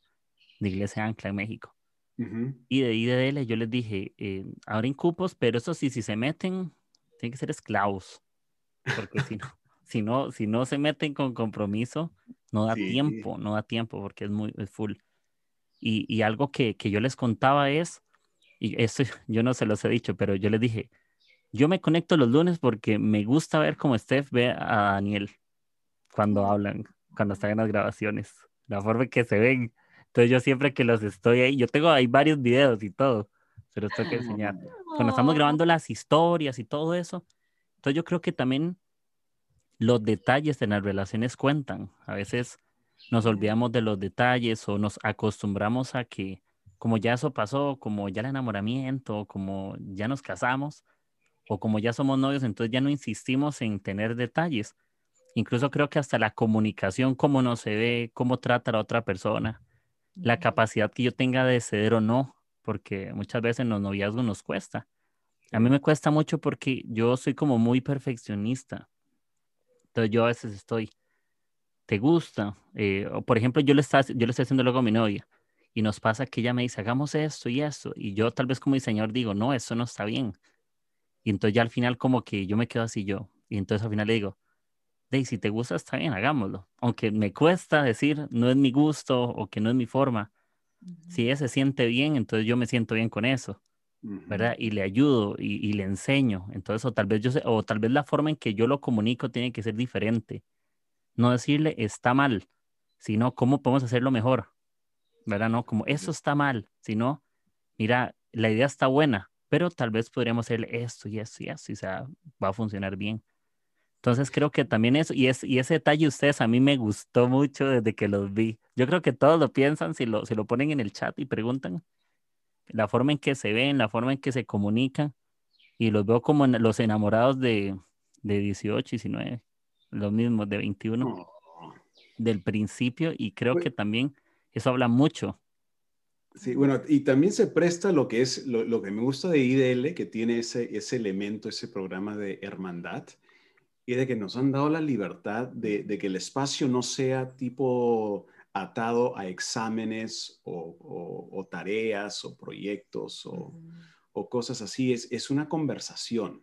Speaker 1: de Iglesia Ancla en México.
Speaker 2: Ujú.
Speaker 1: Y de IDL yo les dije, eh, abren cupos, pero eso sí, si se meten, tienen que ser esclavos. Porque si no, si no, si no se meten con compromiso, no da
Speaker 2: Sí.
Speaker 1: tiempo, no da tiempo porque es muy es full. Y, y algo que, que yo les contaba es, y esto (laughs) yo no se los he dicho, pero yo les dije, yo me conecto los lunes porque me gusta ver cómo Steph ve a Daniel cuando hablan, cuando están en las grabaciones, la forma en que se ven. Entonces yo siempre que los estoy ahí, yo tengo ahí varios videos y todo, se los tengo que enseñar. Cuando estamos (laughs) grabando las historias y todo eso, entonces yo creo que también los detalles en las relaciones cuentan. A veces nos olvidamos de los detalles o nos acostumbramos a que como ya eso pasó, como ya el enamoramiento, como ya nos casamos o como ya somos novios, entonces ya no insistimos en tener detalles. Incluso creo que hasta la comunicación, cómo no se ve, cómo trata a la otra persona, la capacidad que yo tenga de ceder o no, porque muchas veces en los noviazgos nos cuesta. A mí me cuesta mucho porque yo soy como muy perfeccionista. Entonces yo a veces estoy, ¿te gusta? Eh, o por ejemplo, yo le, está, yo le estoy haciendo luego a mi novia y nos pasa que ella me dice, hagamos esto y esto. Y yo tal vez como diseñador digo, no, eso no está bien. Y entonces ya al final como que yo me quedo así yo. Y entonces al final le digo, Dey, si te gusta, está bien, hagámoslo. Aunque me cuesta decir, no es mi gusto o que no es mi forma. Si ella se siente bien, entonces yo me siento bien con eso. ¿Verdad? Y le ayudo y, y le enseño. Entonces, o tal vez yo sé- o tal vez la forma en que yo lo comunico tiene que ser diferente. No decirle está mal, sino cómo podemos hacerlo mejor, ¿verdad? No como eso está mal, sino mira, la idea está buena, pero tal vez podríamos hacerle esto y esto y esto y o sea, va a funcionar bien. Entonces creo que también eso, y, es, y ese detalle ustedes a mí me gustó mucho desde que los vi. Yo creo que todos lo piensan si lo, si lo ponen en el chat y preguntan la forma en que se ven, la forma en que se comunican, y los veo como los enamorados de, de 18, 19, los mismos de 21,
Speaker 2: Oh.
Speaker 1: del principio, y creo que también eso habla mucho
Speaker 2: Sí, bueno, y también se presta lo que es, lo, que me gusta de IDL, que tiene ese, ese elemento, ese programa de hermandad, y de que nos han dado la libertad de, que el espacio no sea tipo atado a exámenes o, tareas o proyectos o, cosas así, es, es una conversación.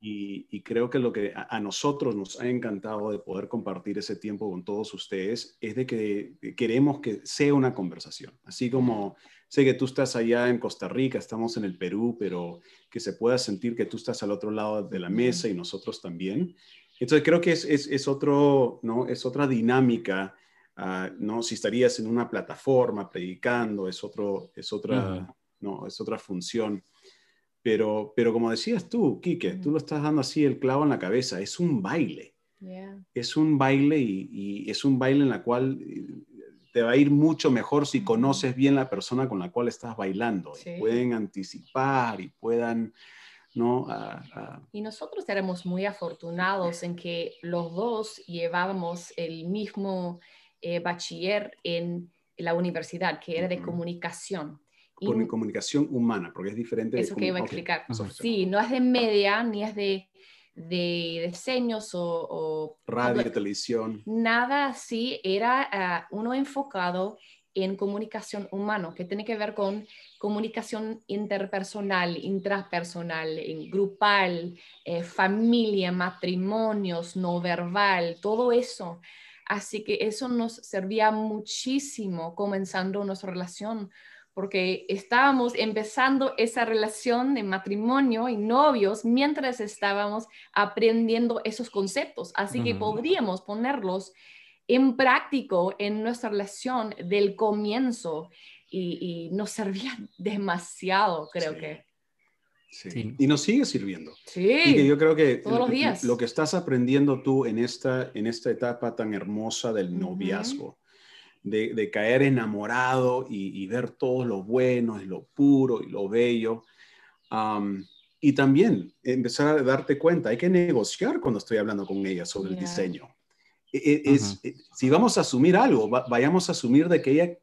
Speaker 2: Y, creo que lo que a, nosotros nos ha encantado de poder compartir ese tiempo con todos ustedes es de que queremos que sea una conversación. Así como sé que tú estás allá en Costa Rica, estamos en el Perú, pero que se pueda sentir que tú estás al otro lado de la mesa y nosotros también. Entonces creo que es, es, otro, ¿no? es otra dinámica. Ah, ¿no? Si estarías en una plataforma predicando, es, otro, es, otra, ¿no? es otra función. Pero, pero como decías tú, Quique, tú lo estás dando así el clavo en la cabeza, es un baile. Es un baile y, es un baile en la cual eh, te va a ir mucho mejor si conoces bien la persona con la cual estás bailando. pueden anticipar y puedan, ¿no?
Speaker 3: Y nosotros éramos muy afortunados en que los dos llevábamos el mismo eh, bachiller en la universidad, que era de comunicación
Speaker 2: por comunicación humana, porque es diferente.
Speaker 3: Eso que iba a explicar. Sí, no es de media, ni es de, de diseños o,
Speaker 2: Radio, televisión.
Speaker 3: Nada así, era ah, uno enfocado en comunicación humana, que tiene que ver con comunicación interpersonal, intrapersonal, grupal, eh, familia, matrimonios, no verbal, todo eso. Así que eso nos servía muchísimo comenzando nuestra relación porque estábamos empezando esa relación de matrimonio y novios mientras estábamos aprendiendo esos conceptos. Así que podríamos ponerlos en práctico en nuestra relación del comienzo y, nos servía (laughs) demasiado, creo que.
Speaker 2: Sí. Y nos sigue sirviendo.
Speaker 3: Sí.
Speaker 2: Y que yo creo que
Speaker 3: todos los días.
Speaker 2: lo que estás aprendiendo tú en esta, en esta etapa tan hermosa del noviazgo, de, caer enamorado y, ver todo lo bueno y lo puro y lo bello. y también empezar a darte cuenta, hay que negociar cuando estoy hablando con ella sobre el diseño. E, e, es, e, si vamos a asumir algo, vayamos a asumir de que ella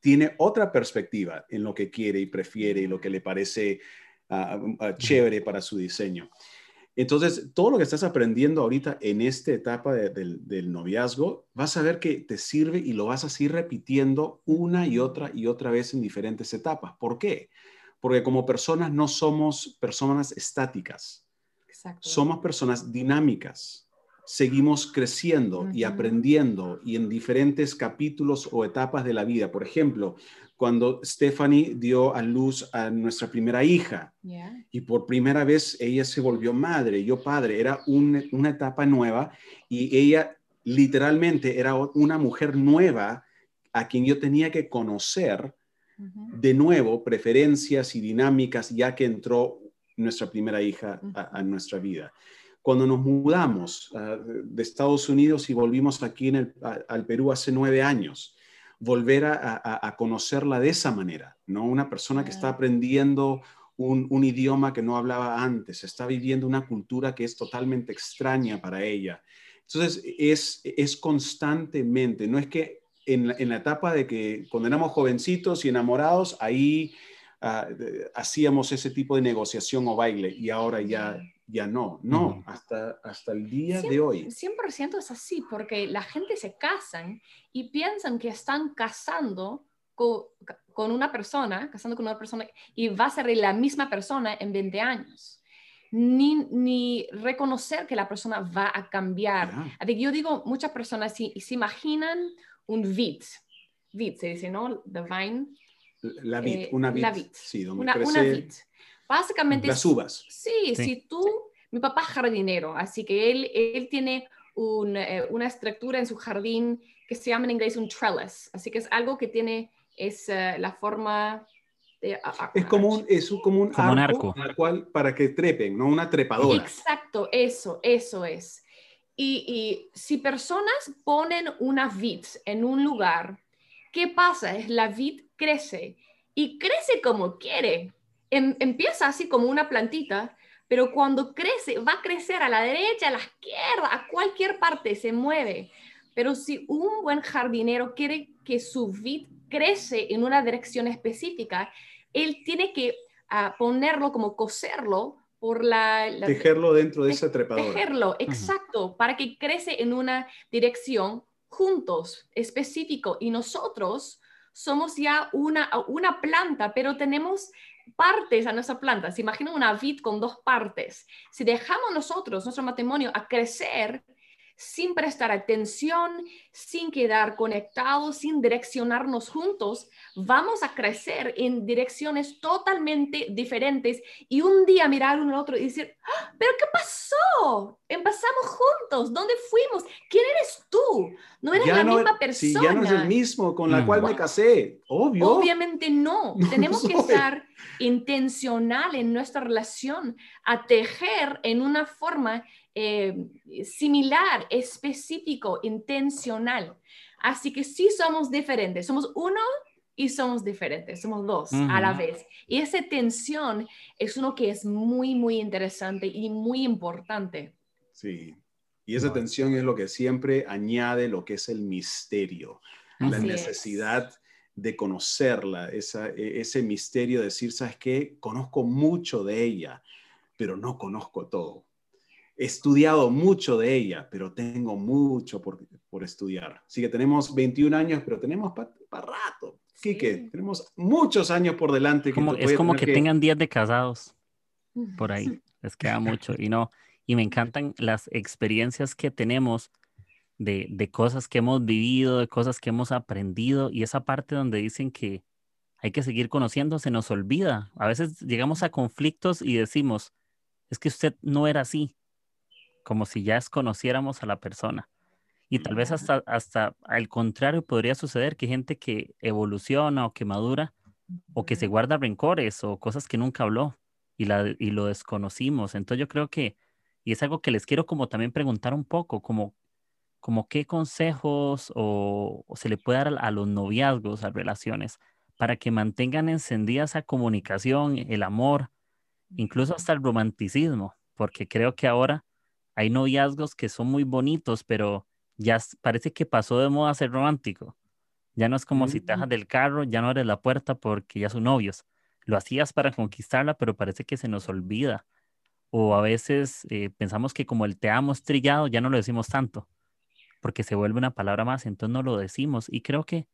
Speaker 2: tiene otra perspectiva en lo que quiere y prefiere y lo que le parece chévere para su diseño. Entonces, todo lo que estás aprendiendo ahorita en esta etapa del noviazgo, vas a ver que te sirve y lo vas a seguir repitiendo una y otra y otra vez en diferentes etapas. ¿Por qué? Porque como personas no somos personas estáticas. Somos personas dinámicas. Seguimos creciendo y aprendiendo y en diferentes capítulos o etapas de la vida. Por ejemplo, cuando Stephanie dio a luz a nuestra primera hija. Y por primera vez ella se volvió madre, yo padre. Era una etapa nueva y ella literalmente era una mujer nueva a quien yo tenía que conocer de nuevo preferencias y dinámicas ya que entró nuestra primera hija a, nuestra vida. Cuando nos mudamos ah, de Estados Unidos y volvimos aquí en al Perú hace nueve años, volver a, conocerla de esa manera, ¿no? Una persona que está aprendiendo un, idioma que no hablaba antes, está viviendo una cultura que es totalmente extraña para ella. Entonces, es, es constantemente, no es que en la, etapa de que cuando éramos jovencitos y enamorados, ahí ah, hacíamos ese tipo de negociación o baile y ahora ya ya no, no, hasta, hasta el día de hoy.
Speaker 3: 100% es así, porque la gente se casan y piensan que están casando con, con, una persona, casando con una persona, y va a ser la misma persona en 20 años. Ni, ni reconocer que la persona va a cambiar. Yo digo, muchas personas si, se imaginan un vid, vid se dice, ¿no? The vine.
Speaker 2: La vid, eh, una vid.
Speaker 3: La vid.
Speaker 2: Sí, donde
Speaker 3: una,
Speaker 2: crece...
Speaker 3: una vid Básicamente...
Speaker 2: Las uvas.
Speaker 3: Sí, si tú, mi papá es jardinero, así que él, él tiene eh, una estructura en su jardín que se llama en inglés un trellis, así que es algo que tiene es la forma de,
Speaker 2: es como un, es como un arco, cual, para que trepen, no una trepadora.
Speaker 3: Exacto, eso, eso es. Y, y si personas ponen una vid en un lugar, ¿qué pasa? Es la vid crece y crece como quiere. Em, empieza así como una plantita, pero cuando crece, va a crecer a la derecha, a la izquierda, a cualquier parte, se mueve. Pero si un buen jardinero quiere que su vid crece en una dirección específica, él tiene que ah, ponerlo como coserlo por la,
Speaker 2: tejerlo dentro de esa trepadora.
Speaker 3: Tejerlo, exacto, para que crece en una dirección juntos, específico. Y nosotros somos ya una, una planta, pero tenemos partes a nuestra planta. Se imagina una vid con dos partes. Si dejamos nosotros, nuestro matrimonio, a crecer sin prestar atención, sin quedar conectados, sin direccionarnos juntos, vamos a crecer en direcciones totalmente diferentes y un día mirar uno al otro y decir, ¡Ah! pero ¿qué pasó? Empezamos juntos, ¿dónde fuimos? ¿Quién eres tú? No eres la misma persona.
Speaker 2: Sí, ya no es el mismo con la mm. cual me casé, obvio.
Speaker 3: Obviamente no, (laughs) tenemos que estar intencional en nuestra relación, a tejer en una forma eh, similar, específico, intencional. Así que sí somos diferentes, somos uno y somos diferentes, somos dos a la vez. Y esa tensión es uno que es muy, muy interesante y muy importante.
Speaker 2: Sí, y esa tensión es lo que siempre añade lo que es el misterio, la necesidad de conocerla, esa, e, ese misterio de decir, ¿sabes qué? Conozco mucho de ella, pero no conozco todo he estudiado mucho de ella, pero tengo mucho por, por estudiar. Así que tenemos 21 años, pero tenemos para rato. Sí. tenemos muchos años por delante.
Speaker 1: Como, es como que, tengan días de casados por ahí. (laughs) Les queda mucho. Y no, y me encantan las experiencias que tenemos de, de cosas que hemos vivido, de cosas que hemos aprendido. Y esa parte donde dicen que hay que seguir conociendo se nos olvida. A veces llegamos a conflictos y decimos, es que usted no era así como si ya conociéramos a la persona. Y tal vez hasta, hasta al contrario podría suceder que gente que evoluciona o que madura o que se guarda rencores o cosas que nunca habló y, la, y lo desconocimos. Entonces yo creo que, y es algo que les quiero como también preguntar un poco, como, como qué consejos o, se le puede dar a, a, los noviazgos, a relaciones, para que mantengan encendida esa comunicación, el amor, incluso hasta el romanticismo, porque creo que ahora hay noviazgos que son muy bonitos, pero ya parece que pasó de moda ser romántico. Ya no es como si te bajas mm. del carro, ya no abres la puerta porque ya son novios. Lo hacías para conquistarla, pero parece que se nos olvida. O a veces eh, pensamos que como el te amo estrellado, ya no lo decimos tanto, porque se vuelve una palabra más, entonces no lo decimos. Y creo que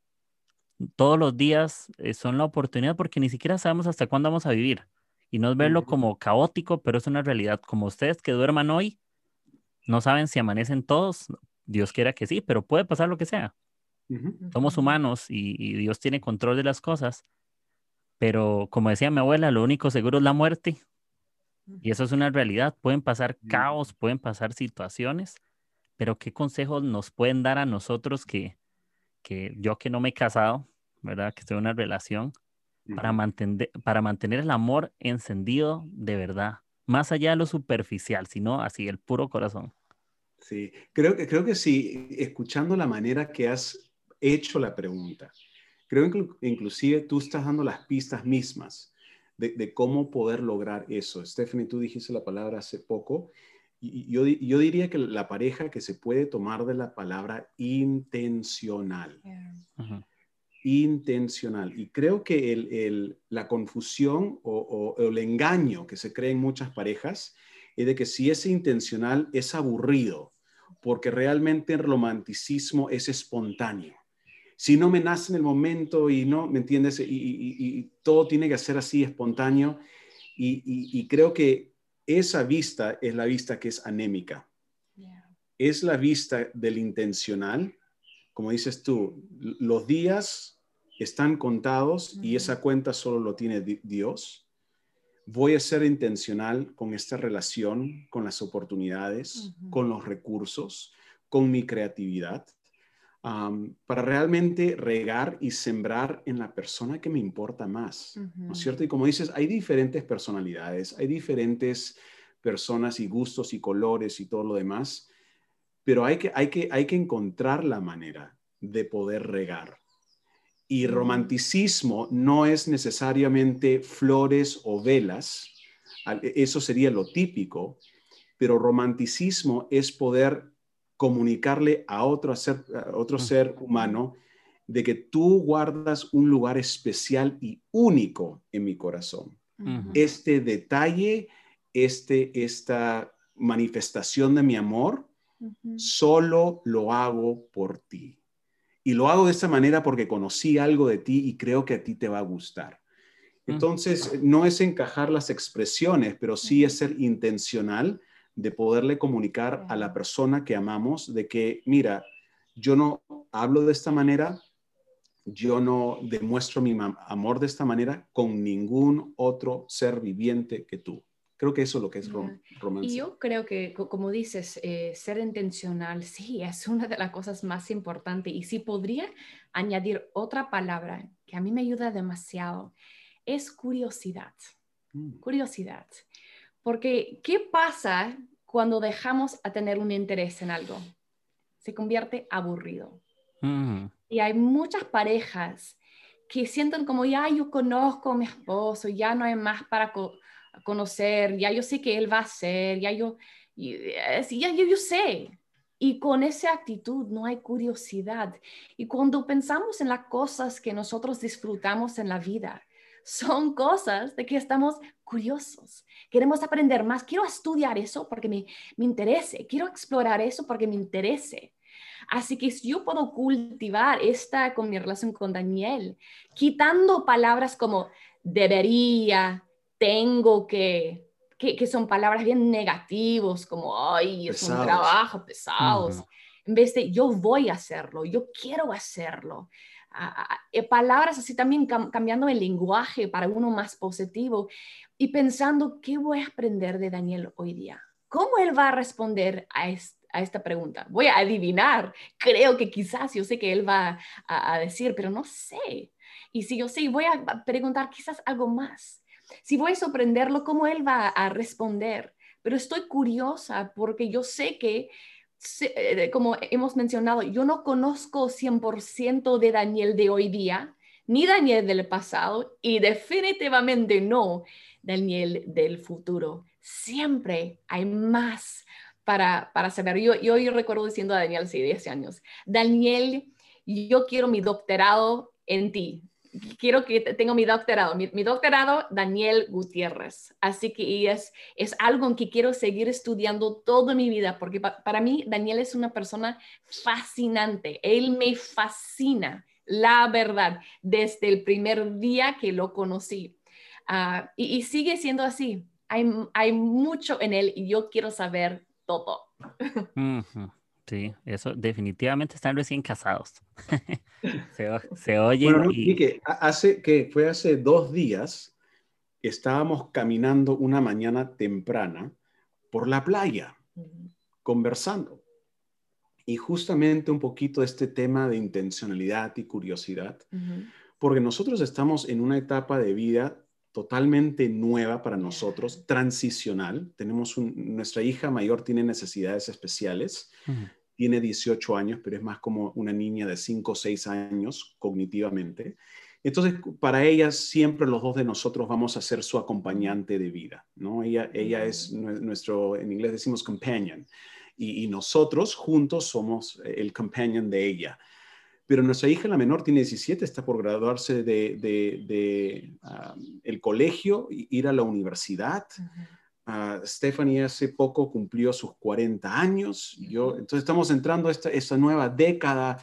Speaker 1: todos los días eh, son la oportunidad porque ni siquiera sabemos hasta cuándo vamos a vivir. Y no es verlo como caótico, pero es una realidad. Como ustedes que duerman hoy, no saben si amanecen todos, Dios quiera que sí, pero puede pasar lo que sea. Somos humanos y, Dios tiene control de las cosas, pero como decía mi abuela, lo único seguro es la muerte. Y eso es una realidad. Pueden pasar caos, pueden pasar situaciones, pero ¿qué consejos nos pueden dar a nosotros que, que yo que no me he casado, ¿verdad? Que estoy en una relación, para, mantener, para mantener el amor encendido de verdad? Más allá de lo superficial, sino así, el puro corazón.
Speaker 2: Sí, creo que, creo que sí, escuchando la manera que has hecho la pregunta, creo que inclusive tú estás dando las pistas mismas de, cómo poder lograr eso. Stephanie, tú dijiste la palabra hace poco, y yo, yo diría que la pareja que se puede tomar de la palabra intencional intencional. Y creo que el, la confusión o, el engaño que se cree en muchas parejas es de que si es intencional es aburrido, porque realmente el romanticismo es espontáneo. Si no me nace en el momento y no, ¿me entiendes? Y, todo tiene que ser así espontáneo. Y, creo que esa vista es la vista que es anémica. Es la vista del intencional, como dices tú, los días están contados y esa cuenta solo lo tiene Dios. Voy a ser intencional con esta relación, con las oportunidades, con los recursos, con mi creatividad, para realmente regar y sembrar en la persona que me importa más, ¿no es cierto? Y como dices, hay diferentes personalidades, hay diferentes personas y gustos y colores y todo lo demás, pero hay que, hay que, hay que encontrar la manera de poder regar y romanticismo no es necesariamente flores o velas, e, eso sería lo típico, pero romanticismo es poder comunicarle a otro ser, otro ser humano de que tú guardas un lugar especial y único en mi corazón. Este detalle, este, esta manifestación de mi amor, solo lo hago por ti. Y lo hago de esta manera porque conocí algo de ti y creo que a ti te va a gustar. Entonces, no es encajar las expresiones, pero sí es ser intencional de poderle comunicar a la persona que amamos de que, mira, yo no hablo de esta manera, yo no demuestro mi amor de esta manera con ningún otro ser viviente que tú. Creo que eso es lo que es romance.
Speaker 3: Y yo creo que, como dices, eh, ser intencional, sí, es una de las cosas más importantes. Y si podría añadir otra palabra que a mí me ayuda demasiado, es curiosidad. Mm. Curiosidad. Porque, ¿qué pasa cuando dejamos a tener un interés en algo? Se convierte aburrido. Mm. Y hay muchas parejas que sienten como, ya yo conozco a mi esposo, ya no hay más para conocer, ya yo sé que él va a hacer, ya yo, ya, ya yo sé. Y con esa actitud no hay curiosidad. Y cuando pensamos en las cosas que nosotros disfrutamos en la vida, son cosas de que estamos curiosos. Queremos aprender más. Quiero estudiar eso porque me, me interese. Quiero explorar eso porque me interese. Así que si yo puedo cultivar esta con mi relación con Daniel, quitando palabras como debería, tengo que, que, son palabras bien negativos, como, ay, es un trabajo pesados. En vez de yo voy a hacerlo, yo quiero hacerlo. Eh, palabras así también cambiando el lenguaje para uno más positivo y pensando, ¿qué voy a aprender de Daniel hoy día? ¿Cómo él va a responder a, a esta pregunta? Voy a adivinar. Creo que quizás yo sé que él va a, decir, pero no sé. Y si yo sé, voy a preguntar quizás algo más. Si voy a sorprenderlo, ¿cómo él va a responder? Pero estoy curiosa porque yo sé que eh, como hemos mencionado, yo no conozco 100% de Daniel de hoy día, ni Daniel del pasado, y definitivamente no Daniel del futuro. Siempre hay más para, para saber. Yo, yo, yo recuerdo diciendo a Daniel hace 10 años, Daniel, yo quiero mi doctorado en ti quiero que tenga mi doctorado, mi, doctorado Daniel Gutiérrez. Así que es, es algo en que quiero seguir estudiando toda mi vida, porque para mí Daniel es una persona fascinante. Él me fascina, la verdad, desde el primer día que lo conocí. Ah, y, sigue siendo así. Hay, hay mucho en él y yo quiero saber todo.
Speaker 1: Sí, eso definitivamente están recién casados. (laughs) se, se oye. Bueno,
Speaker 2: y... hace que fue hace dos días estábamos caminando una mañana temprana por la playa, conversando. Y justamente un poquito este tema de intencionalidad y curiosidad, porque nosotros estamos en una etapa de vida totalmente nueva para nosotros, transicional. Tenemos nuestra hija mayor tiene necesidades especiales, tiene 18 años, pero es más como una niña de 5 o 6 años cognitivamente. Entonces, para ella siempre los dos de nosotros vamos a ser su acompañante de vida, ¿no? Ella, ella es nuestro, en inglés decimos companion, y, nosotros juntos somos el companion de ella pero nuestra hija, la menor, tiene 17, está por graduarse de, de, el colegio, ir a la universidad. Stephanie hace poco cumplió sus 40 años. Yo, entonces estamos entrando a esta, esta nueva década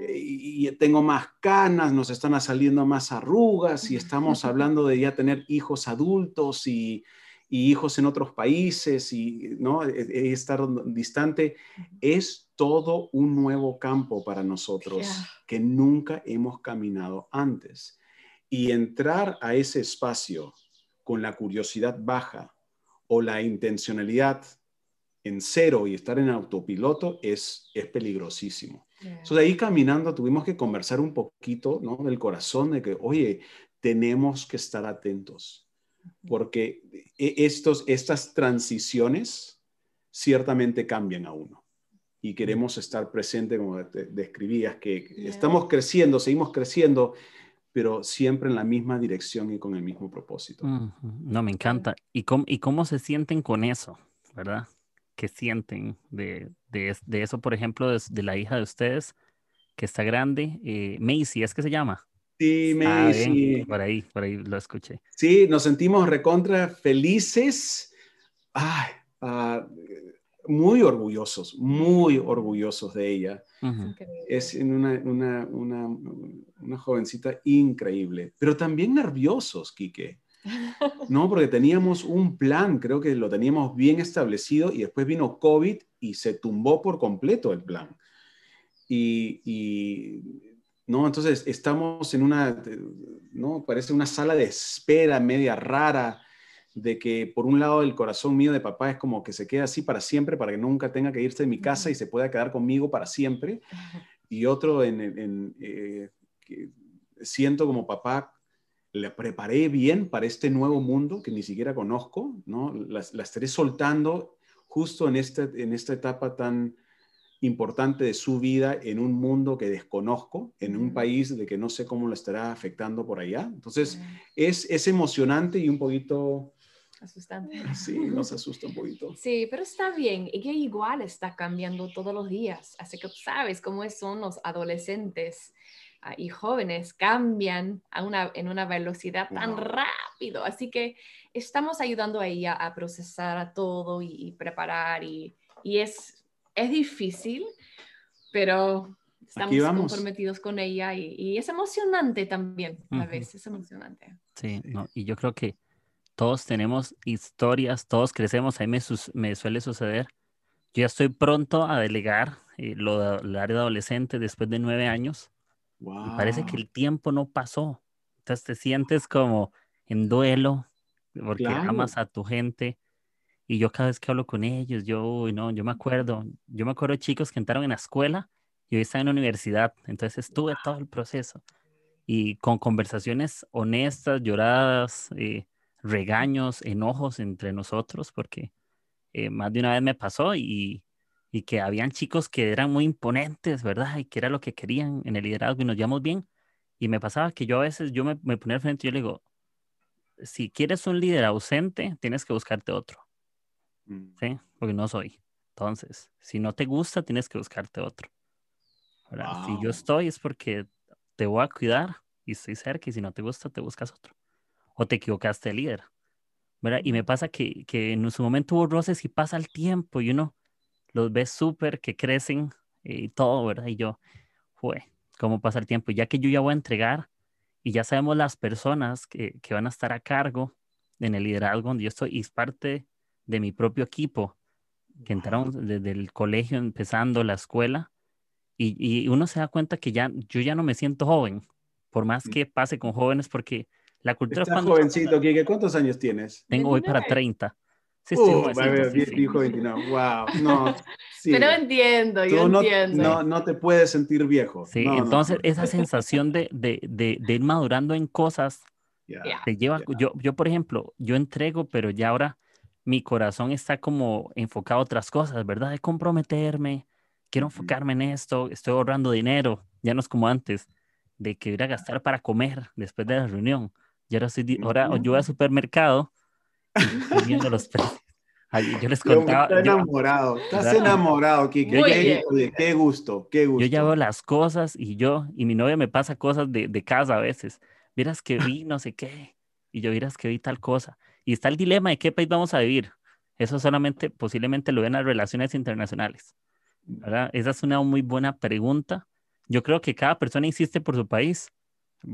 Speaker 2: eh, y, tengo más canas, nos están saliendo más arrugas y estamos (laughs) hablando de ya tener hijos adultos y, y hijos en otros países y ¿no? E, e, estar distante. Es todo un nuevo campo para nosotros que nunca hemos caminado antes. Y entrar a ese espacio con la curiosidad baja o la intencionalidad en cero y estar en autopiloto es, es peligrosísimo. Entonces ahí caminando tuvimos que conversar un poquito ¿no? del corazón de que, oye, tenemos que estar atentos porque e, estos, estas transiciones ciertamente cambian a uno y queremos estar presente, como te describías, que estamos creciendo, seguimos creciendo, pero siempre en la misma dirección y con el mismo propósito.
Speaker 1: No, me encanta. ¿Y cómo, ¿Y cómo se sienten con eso? ¿Verdad? ¿Qué sienten de, de, de eso, por ejemplo, de, la hija de ustedes? que está grande, eh, Macy, ¿es que se llama?
Speaker 2: Sí,
Speaker 1: Ah,
Speaker 2: Macy.
Speaker 1: bien, por ahí, por ahí lo escuché.
Speaker 2: Sí, nos sentimos recontra felices. Ay, ah, muy orgullosos, muy orgullosos de ella.
Speaker 1: Ujú.
Speaker 3: Increíble.
Speaker 2: Es una, una, una, una jovencita increíble, pero también nerviosos, Quique. (laughs) No, porque teníamos un plan, creo que lo teníamos bien establecido y después vino COVID y se tumbó por completo el plan. Y, y, no, entonces estamos en una, no, parece una sala de espera media rara, de que por un lado el corazón mío de papá es como que se queda así para siempre, para que nunca tenga que irse de mi casa y se pueda quedar conmigo para siempre. (laughs) Y otro en, en, eh, que siento como papá le preparé bien para este nuevo mundo que ni siquiera conozco, ¿no? La, la estaré soltando justo en, este, en esta etapa tan importante de su vida en un mundo que desconozco, en un país de que no sé cómo lo estará afectando por allá. Entonces, es, es emocionante y un poquito...
Speaker 3: Asustante. (laughs)
Speaker 2: Sí, nos asusta un poquito.
Speaker 3: Sí, pero está bien. Ella igual está cambiando todos los días. Así que sabes cómo son los adolescentes uh, y jóvenes. Cambian a una, en una velocidad tan
Speaker 2: Wow.
Speaker 3: rápido. Así que estamos ayudando a ella a procesar todo y, y preparar. Y, y es, es difícil, pero estamos comprometidos con ella y, y es emocionante también. A
Speaker 1: Ujú.
Speaker 3: veces es emocionante.
Speaker 1: Sí, no, y yo creo que todos tenemos historias, todos crecemos, a mí me, me suele suceder. Yo ya estoy pronto a delegar eh, lo de- el área de adolescente después de nueve años y parece que
Speaker 2: Wow.
Speaker 1: el tiempo no pasó. Entonces te sientes como en duelo porque
Speaker 2: Claro.
Speaker 1: amas a tu gente y yo cada vez que hablo con ellos, yo, no, yo me acuerdo, yo me acuerdo de chicos que entraron en la escuela y hoy están en la universidad, entonces estuve todo el proceso y con conversaciones honestas, lloradas, eh, regaños, enojos entre nosotros, porque eh, más de una vez me pasó y, y que habían chicos que eran muy imponentes, ¿verdad? Y que era lo que querían en el liderazgo y nos llevamos bien. Y me pasaba que yo a veces, yo me, me ponía al frente y yo le digo, si quieres un líder ausente, tienes que buscarte otro. ¿Sí? Porque no soy. Entonces, si no te gusta, tienes que buscarte otro. ¿verdad? Si
Speaker 2: Wow.
Speaker 1: yo estoy es porque te voy a cuidar y estoy cerca y si no te gusta, te buscas otro. O te equivocaste de líder. ¿verdad? Y me pasa que, que en su momento hubo roces y pasa el tiempo y uno los ve súper, que crecen eh, y todo, ¿verdad? Y yo, fue, ¿cómo pasa el tiempo? Ya que yo ya voy a entregar y ya sabemos las personas que, que van a estar a cargo en el liderazgo donde yo estoy y es parte de mi propio equipo, que entraron desde el colegio empezando la escuela y, y uno se da cuenta que ya yo ya no me siento joven, por más que pase con jóvenes, porque la cultura
Speaker 2: Estás
Speaker 1: cuando
Speaker 2: jovencito, Quique. ¿Cuántos años tienes?
Speaker 1: tengo hoy para
Speaker 3: 29.
Speaker 1: 30. Sí, estoy
Speaker 2: Uh,
Speaker 1: jovencito,
Speaker 2: a ver,
Speaker 1: sí,
Speaker 2: di-
Speaker 1: sí.
Speaker 2: dijo 29. Wow. No, (laughs) sí.
Speaker 3: Pero entiendo, yo
Speaker 2: no,
Speaker 3: entiendo.
Speaker 2: no, no te puedes sentir viejo.
Speaker 1: Sí,
Speaker 2: No,
Speaker 1: entonces
Speaker 2: no.
Speaker 1: esa sensación de, de, de, de ir madurando en cosas.
Speaker 2: Ya.
Speaker 1: te lleva,
Speaker 2: Ya.
Speaker 1: yo, yo por ejemplo, yo entrego, pero ya ahora mi corazón está como enfocado a otras cosas, ¿verdad? De comprometerme, quiero enfocarme en esto, estoy ahorrando dinero, ya no es como antes, de que ir a gastar para comer después de la reunión. Y ahora, estoy, di- ahora yo voy al supermercado y (laughs) estoy viendo los precios. Ay, yo les
Speaker 2: Yo-
Speaker 1: contaba,
Speaker 2: Estás
Speaker 1: yo-
Speaker 2: enamorado. Estás
Speaker 1: ¿verdad?
Speaker 2: enamorado, oye, qué gusto, qué gusto.
Speaker 1: Yo ya veo las cosas y yo, y mi novia me pasa cosas de, de casa a veces. Vieras que vi no sé qué, y yo vieras que vi tal cosa. Y está el dilema de qué país vamos a vivir. Eso solamente, posiblemente lo ven las relaciones internacionales. ¿verdad? Esa es una muy buena pregunta. Yo creo que cada persona insiste por su país,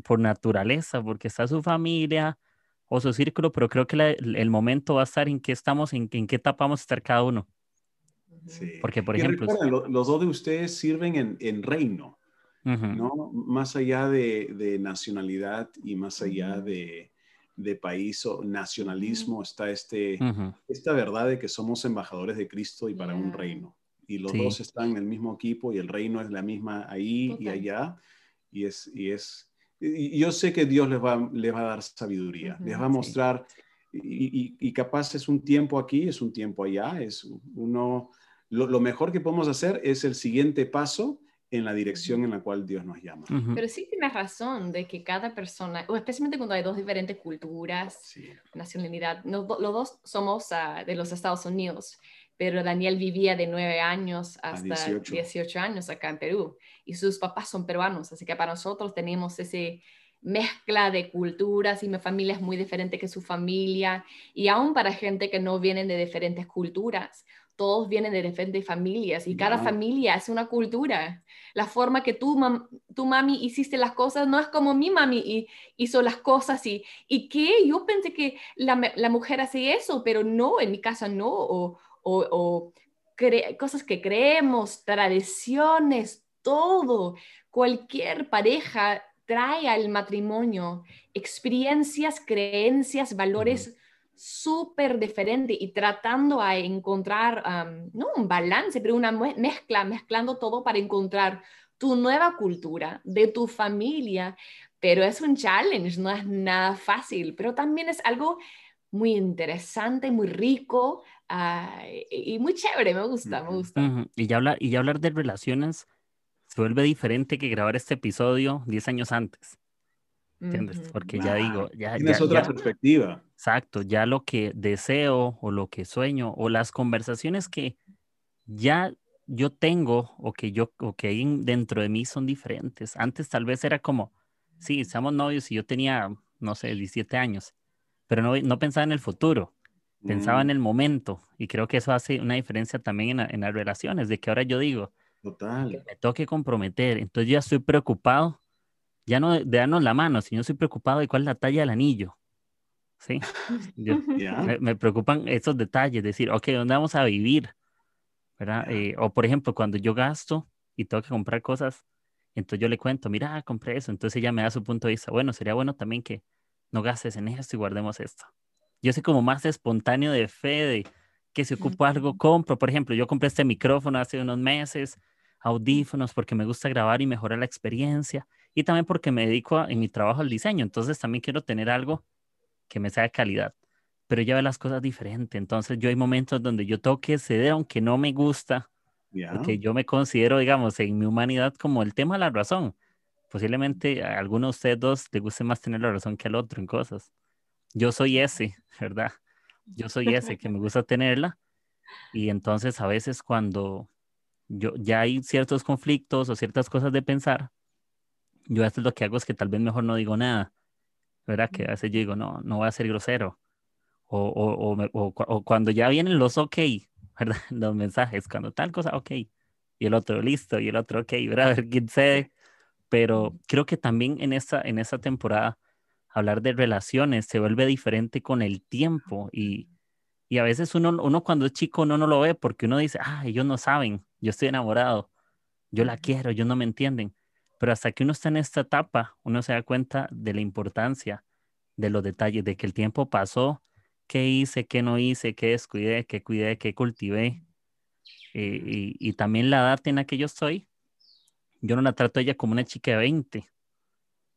Speaker 1: por naturaleza, porque está su familia o su círculo, pero creo que la- el momento va a estar en qué estamos, en, en qué etapa vamos a estar cada uno.
Speaker 2: Sí.
Speaker 1: Porque, por
Speaker 2: Y
Speaker 1: ejemplo,
Speaker 2: recuerden, lo- los dos de ustedes sirven en, en reino, ¿no? Más allá de, de nacionalidad y más allá de, de país o nacionalismo está este, esta verdad de que somos embajadores de Cristo y para un reino. Y los
Speaker 1: Sí.
Speaker 2: dos están en el mismo equipo y el reino es la misma ahí y allá. Y es, y es, y yo sé que Dios les va, les va a dar sabiduría,
Speaker 3: Ujú,
Speaker 2: les va a
Speaker 1: sí.
Speaker 2: mostrar, y, y- y capaz es un tiempo aquí, es un tiempo allá, es uno, lo, lo mejor que podemos hacer es el siguiente paso en la dirección en la cual Dios nos llama.
Speaker 1: Ujú.
Speaker 3: Pero sí tienes razón de que cada persona, o especialmente cuando hay dos diferentes culturas,
Speaker 2: Sí.
Speaker 3: nacionalidad, no- los dos somos ah, de los Estados Unidos, pero Daniel vivía de 9 años hasta 18. años acá en Perú y sus papás son peruanos, así que para nosotros tenemos ese mezcla de culturas y mi familia es muy diferente que su familia y aún para gente que no vienen de diferentes culturas, todos vienen de diferentes familias y cada familia es una cultura. La forma que tú, tu mami hiciste las cosas no es como mi mami hizo las cosas y, y que yo pensé que la, la mujer hace eso, pero no, en mi casa no, o, o, cosas que creemos, tradiciones, todo. Cualquier pareja trae al matrimonio experiencias, creencias, valores súper diferentes y tratando a encontrar, no un balance, pero una mezcla, mezclando todo para encontrar tu nueva cultura, de tu familia, pero es un challenge, no es nada fácil, pero también es algo muy interesante, muy rico y muy chévere, me gusta, me gusta.
Speaker 1: y, ya hablar, y ya hablar de relaciones se vuelve diferente que grabar este episodio 10 años antes. ¿Entiendes? Porque ya digo, ya...
Speaker 2: Tienes otra perspectiva.
Speaker 1: Exacto, ya lo que deseo o lo que sueño o las conversaciones que ya yo tengo o que yo o que hay dentro de mí son diferentes. Antes tal vez era como, sí, estamos novios y yo tenía, no sé, 17 años pero no, no pensaba en el futuro, pensaba en mm. el momento. Y creo que eso hace una diferencia también en, en las relaciones, de que ahora yo digo,
Speaker 2: Total.
Speaker 1: Que me toque comprometer, entonces ya estoy preocupado, ya no de darnos la mano, sino estoy preocupado de cuál es la talla del anillo. ¿Sí? (laughs) me, preocupan esos detalles, decir, ok, ¿dónde vamos a vivir? ¿Verdad? Eh, o por ejemplo, cuando yo gasto y tengo que comprar cosas, entonces yo le cuento, mira, compré eso, entonces ella me da su punto de vista, bueno, sería bueno también que no gastes en esto y guardemos esto. Yo soy como más espontáneo de fe, de que si ocupo algo, compro. Por ejemplo, yo compré este micrófono hace unos meses, audífonos, porque me gusta grabar y mejorar la experiencia. Y también porque me dedico en mi trabajo al diseño. Entonces también quiero tener algo que me sea de calidad. Pero ya ve las cosas diferentes. Entonces yo hay momentos donde yo tengo que ceder, aunque no me gusta, porque yo me considero, digamos, en mi humanidad como el tema de la razón posiblemente a alguno de ustedes dos le guste más tener la razón que al otro en cosas. Yo soy ese, (laughs) ¿verdad? Yo soy ese que me gusta tenerla. Y entonces a veces cuando yo ya hay ciertos conflictos o ciertas cosas de pensar, yo a veces lo que hago es que tal vez mejor no digo nada, ¿verdad? Que a veces yo digo, no, no voy a ser grosero. O, o, o, o cuando ya vienen los ok, ¿verdad? (laughs) Los mensajes, cuando tal cosa, ok. Y el otro, listo, y el otro, ok, ¿verdad? (laughs) A ver quién pero creo que también en esta, en esta temporada hablar de relaciones se vuelve diferente con el tiempo y, y a veces uno, uno cuando es chico uno no lo ve porque uno dice, ah, ellos no saben, yo estoy enamorado, yo la quiero, ellos no me entienden. Pero hasta que uno está en esta etapa, uno se da cuenta de la importancia de los detalles, de que el tiempo pasó, qué hice, qué no hice, qué descuidé, qué cuidé, qué cultivé. Eh, y, también la edad en la que yo estoy, yo no la trato a ella como una chica de 20,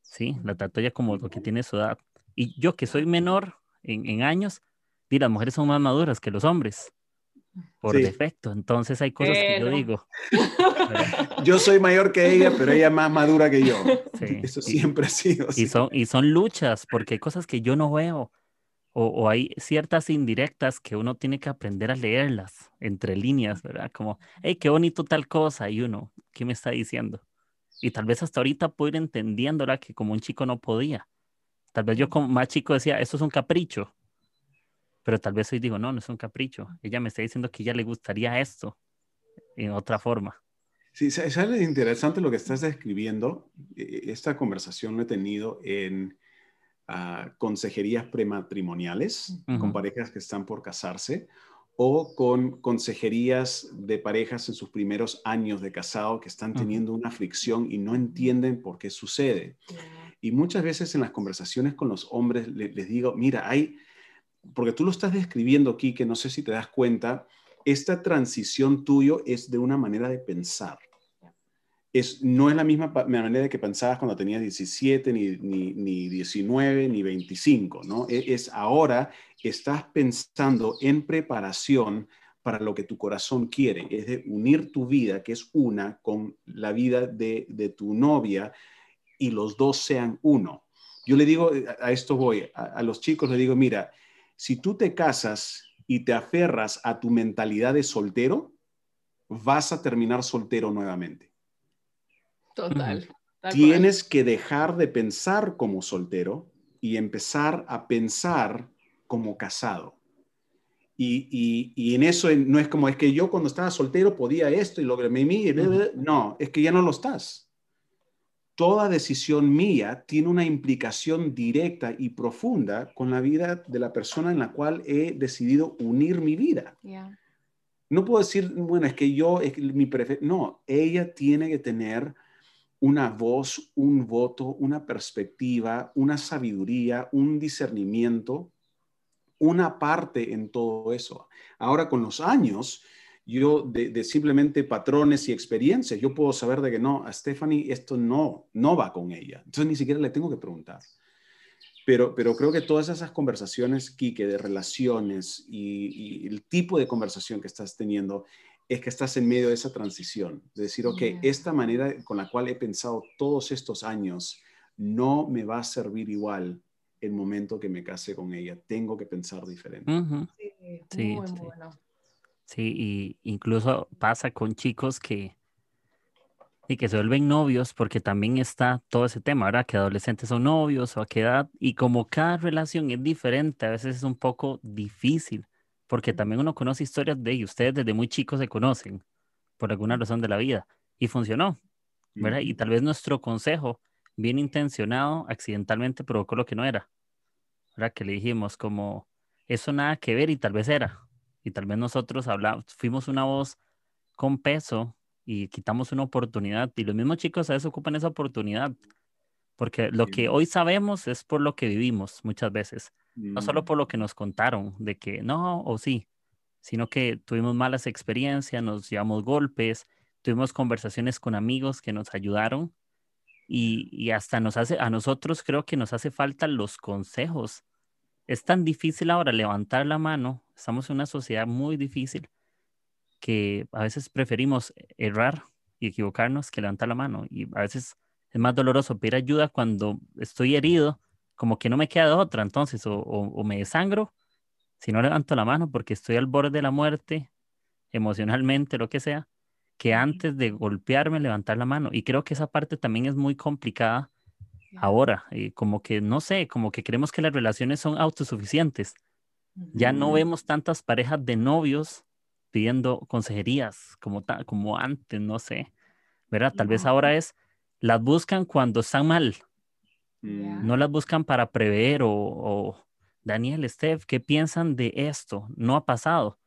Speaker 1: ¿sí? La trato a ella como lo que tiene su edad. Y yo que soy menor en, años, y las mujeres son más maduras que los hombres, por defecto. Entonces hay cosas que yo digo. (laughs)
Speaker 2: yo soy mayor que ella, pero ella es más madura que yo. Eso siempre ha sido.
Speaker 1: Y, son, y son luchas, porque hay cosas que yo no veo. O, o, hay ciertas indirectas que uno tiene que aprender a leerlas entre líneas, ¿verdad? Como, hey, qué bonito tal cosa, y uno, ¿qué me está diciendo? Y tal vez hasta ahorita puedo ir entendiéndola que como un chico no podía. Tal vez yo como más chico decía, esto es un capricho. Pero tal vez hoy digo, no, no es un capricho. Ella me está diciendo que a ella le gustaría esto en otra forma.
Speaker 2: Sí, es interesante lo que estás describiendo. E, esta conversación lo he tenido en ah, consejerías prematrimoniales con parejas que están por casarse o con consejerías de parejas en sus primeros años de casado que están teniendo una fricción y no entienden por qué sucede. Y muchas veces en las conversaciones con los hombres les, digo, mira, hay, porque tú lo estás describiendo aquí, que no sé si te das cuenta, esta transición tuyo es de una manera de pensar. Es, no es la misma manera que pensabas cuando tenías 17, ni, ni, ni 19, ni 25, ¿no? E, es ahora estás pensando en preparación para lo que tu corazón quiere, es de unir tu vida, que es una, con la vida de, tu novia y los dos sean uno. Yo le digo, a esto voy, a, los chicos le digo, mira, si tú te casas y te aferras a tu mentalidad de soltero, vas a terminar soltero nuevamente.
Speaker 3: Total.
Speaker 2: Tienes que dejar de pensar como soltero y empezar a pensar como casado. Y, en eso no es como, es que yo cuando estaba soltero podía esto y logré mi, no, es que ya no lo estás. Toda decisión mía tiene una implicación directa y profunda con la vida de la persona en la cual he decidido unir mi vida. No puedo decir, bueno, es que yo, es mi No, ella tiene que tener una voz, un voto, una perspectiva, una sabiduría, un discernimiento una parte en todo eso. Ahora con los años, yo de, simplemente patrones y experiencias, yo puedo saber de que no, a Stephanie esto no, no va con ella. Entonces ni siquiera le tengo que preguntar. Pero, pero creo que todas esas conversaciones, Kike, de relaciones y, el tipo de conversación que estás teniendo, es que estás en medio de esa transición. De decir, ok, esta manera con la cual he pensado todos estos años no me va a servir igual el momento que me case con ella. Tengo que pensar diferente.
Speaker 1: sí, muy bueno. Sí, y incluso pasa con chicos que, y que se vuelven novios porque también está todo ese tema, ¿verdad? Que adolescentes son novios o a qué edad. Y como cada relación es diferente, a veces es un poco difícil porque también uno conoce historias de ellos. Ustedes desde muy chicos se conocen por alguna razón de la vida y funcionó, ¿verdad? Y tal vez nuestro consejo bien intencionado, accidentalmente provocó lo que no era. ¿Verdad? Que le dijimos como, eso nada que ver y tal vez era. Y tal vez nosotros hablamos, fuimos una voz con peso y quitamos una oportunidad. Y los mismos chicos a veces ocupan esa oportunidad. Porque lo que hoy sabemos es por lo que vivimos muchas veces. No solo por lo que nos contaron de que no o sí, sino que tuvimos malas experiencias, nos llevamos golpes, tuvimos conversaciones con amigos que nos ayudaron y, hasta nos hace, a nosotros creo que nos hace falta los consejos. Es tan difícil ahora levantar la mano, estamos en una sociedad muy difícil que a veces preferimos errar y equivocarnos que levantar la mano y a veces es más doloroso pedir ayuda cuando estoy herido, como que no me queda otra entonces, o, o me desangro si no levanto la mano porque estoy al borde de la muerte, emocionalmente, lo que sea, que antes de golpearme levantar la mano. Y creo que esa parte también es muy complicada ahora. Y como que, no sé, como que creemos que las relaciones son autosuficientes. Ya no vemos tantas parejas de novios pidiendo consejerías como, como antes, no sé. ¿Verdad? Tal vez ahora es, las buscan cuando están mal. No las buscan para prever o, o, Daniel, Steph, ¿qué piensan de esto? No ha pasado,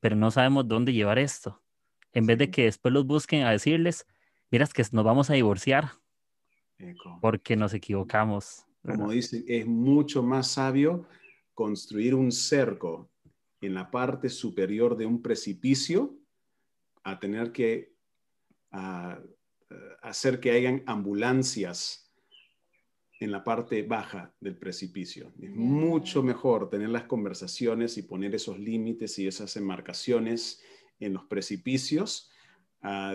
Speaker 1: pero no sabemos dónde llevar esto en vez de que después los busquen a decirles, miras que nos vamos a divorciar porque nos equivocamos.
Speaker 2: Como dicen, es mucho más sabio construir un cerco en la parte superior de un precipicio a tener que hacer que hayan ambulancias en la parte baja del precipicio. Es mucho mejor tener las conversaciones y poner esos límites y esas enmarcaciones en los precipicios, a,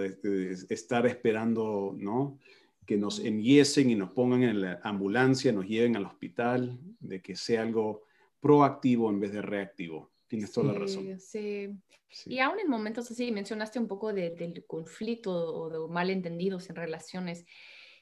Speaker 2: estar esperando, ¿no? Que nos enhiesen y nos pongan en la ambulancia, nos lleven al hospital, de que sea algo proactivo en vez de reactivo. Tienes toda la razón.
Speaker 3: Sí. Y aún en momentos así, mencionaste un poco del conflicto o de malentendidos en relaciones.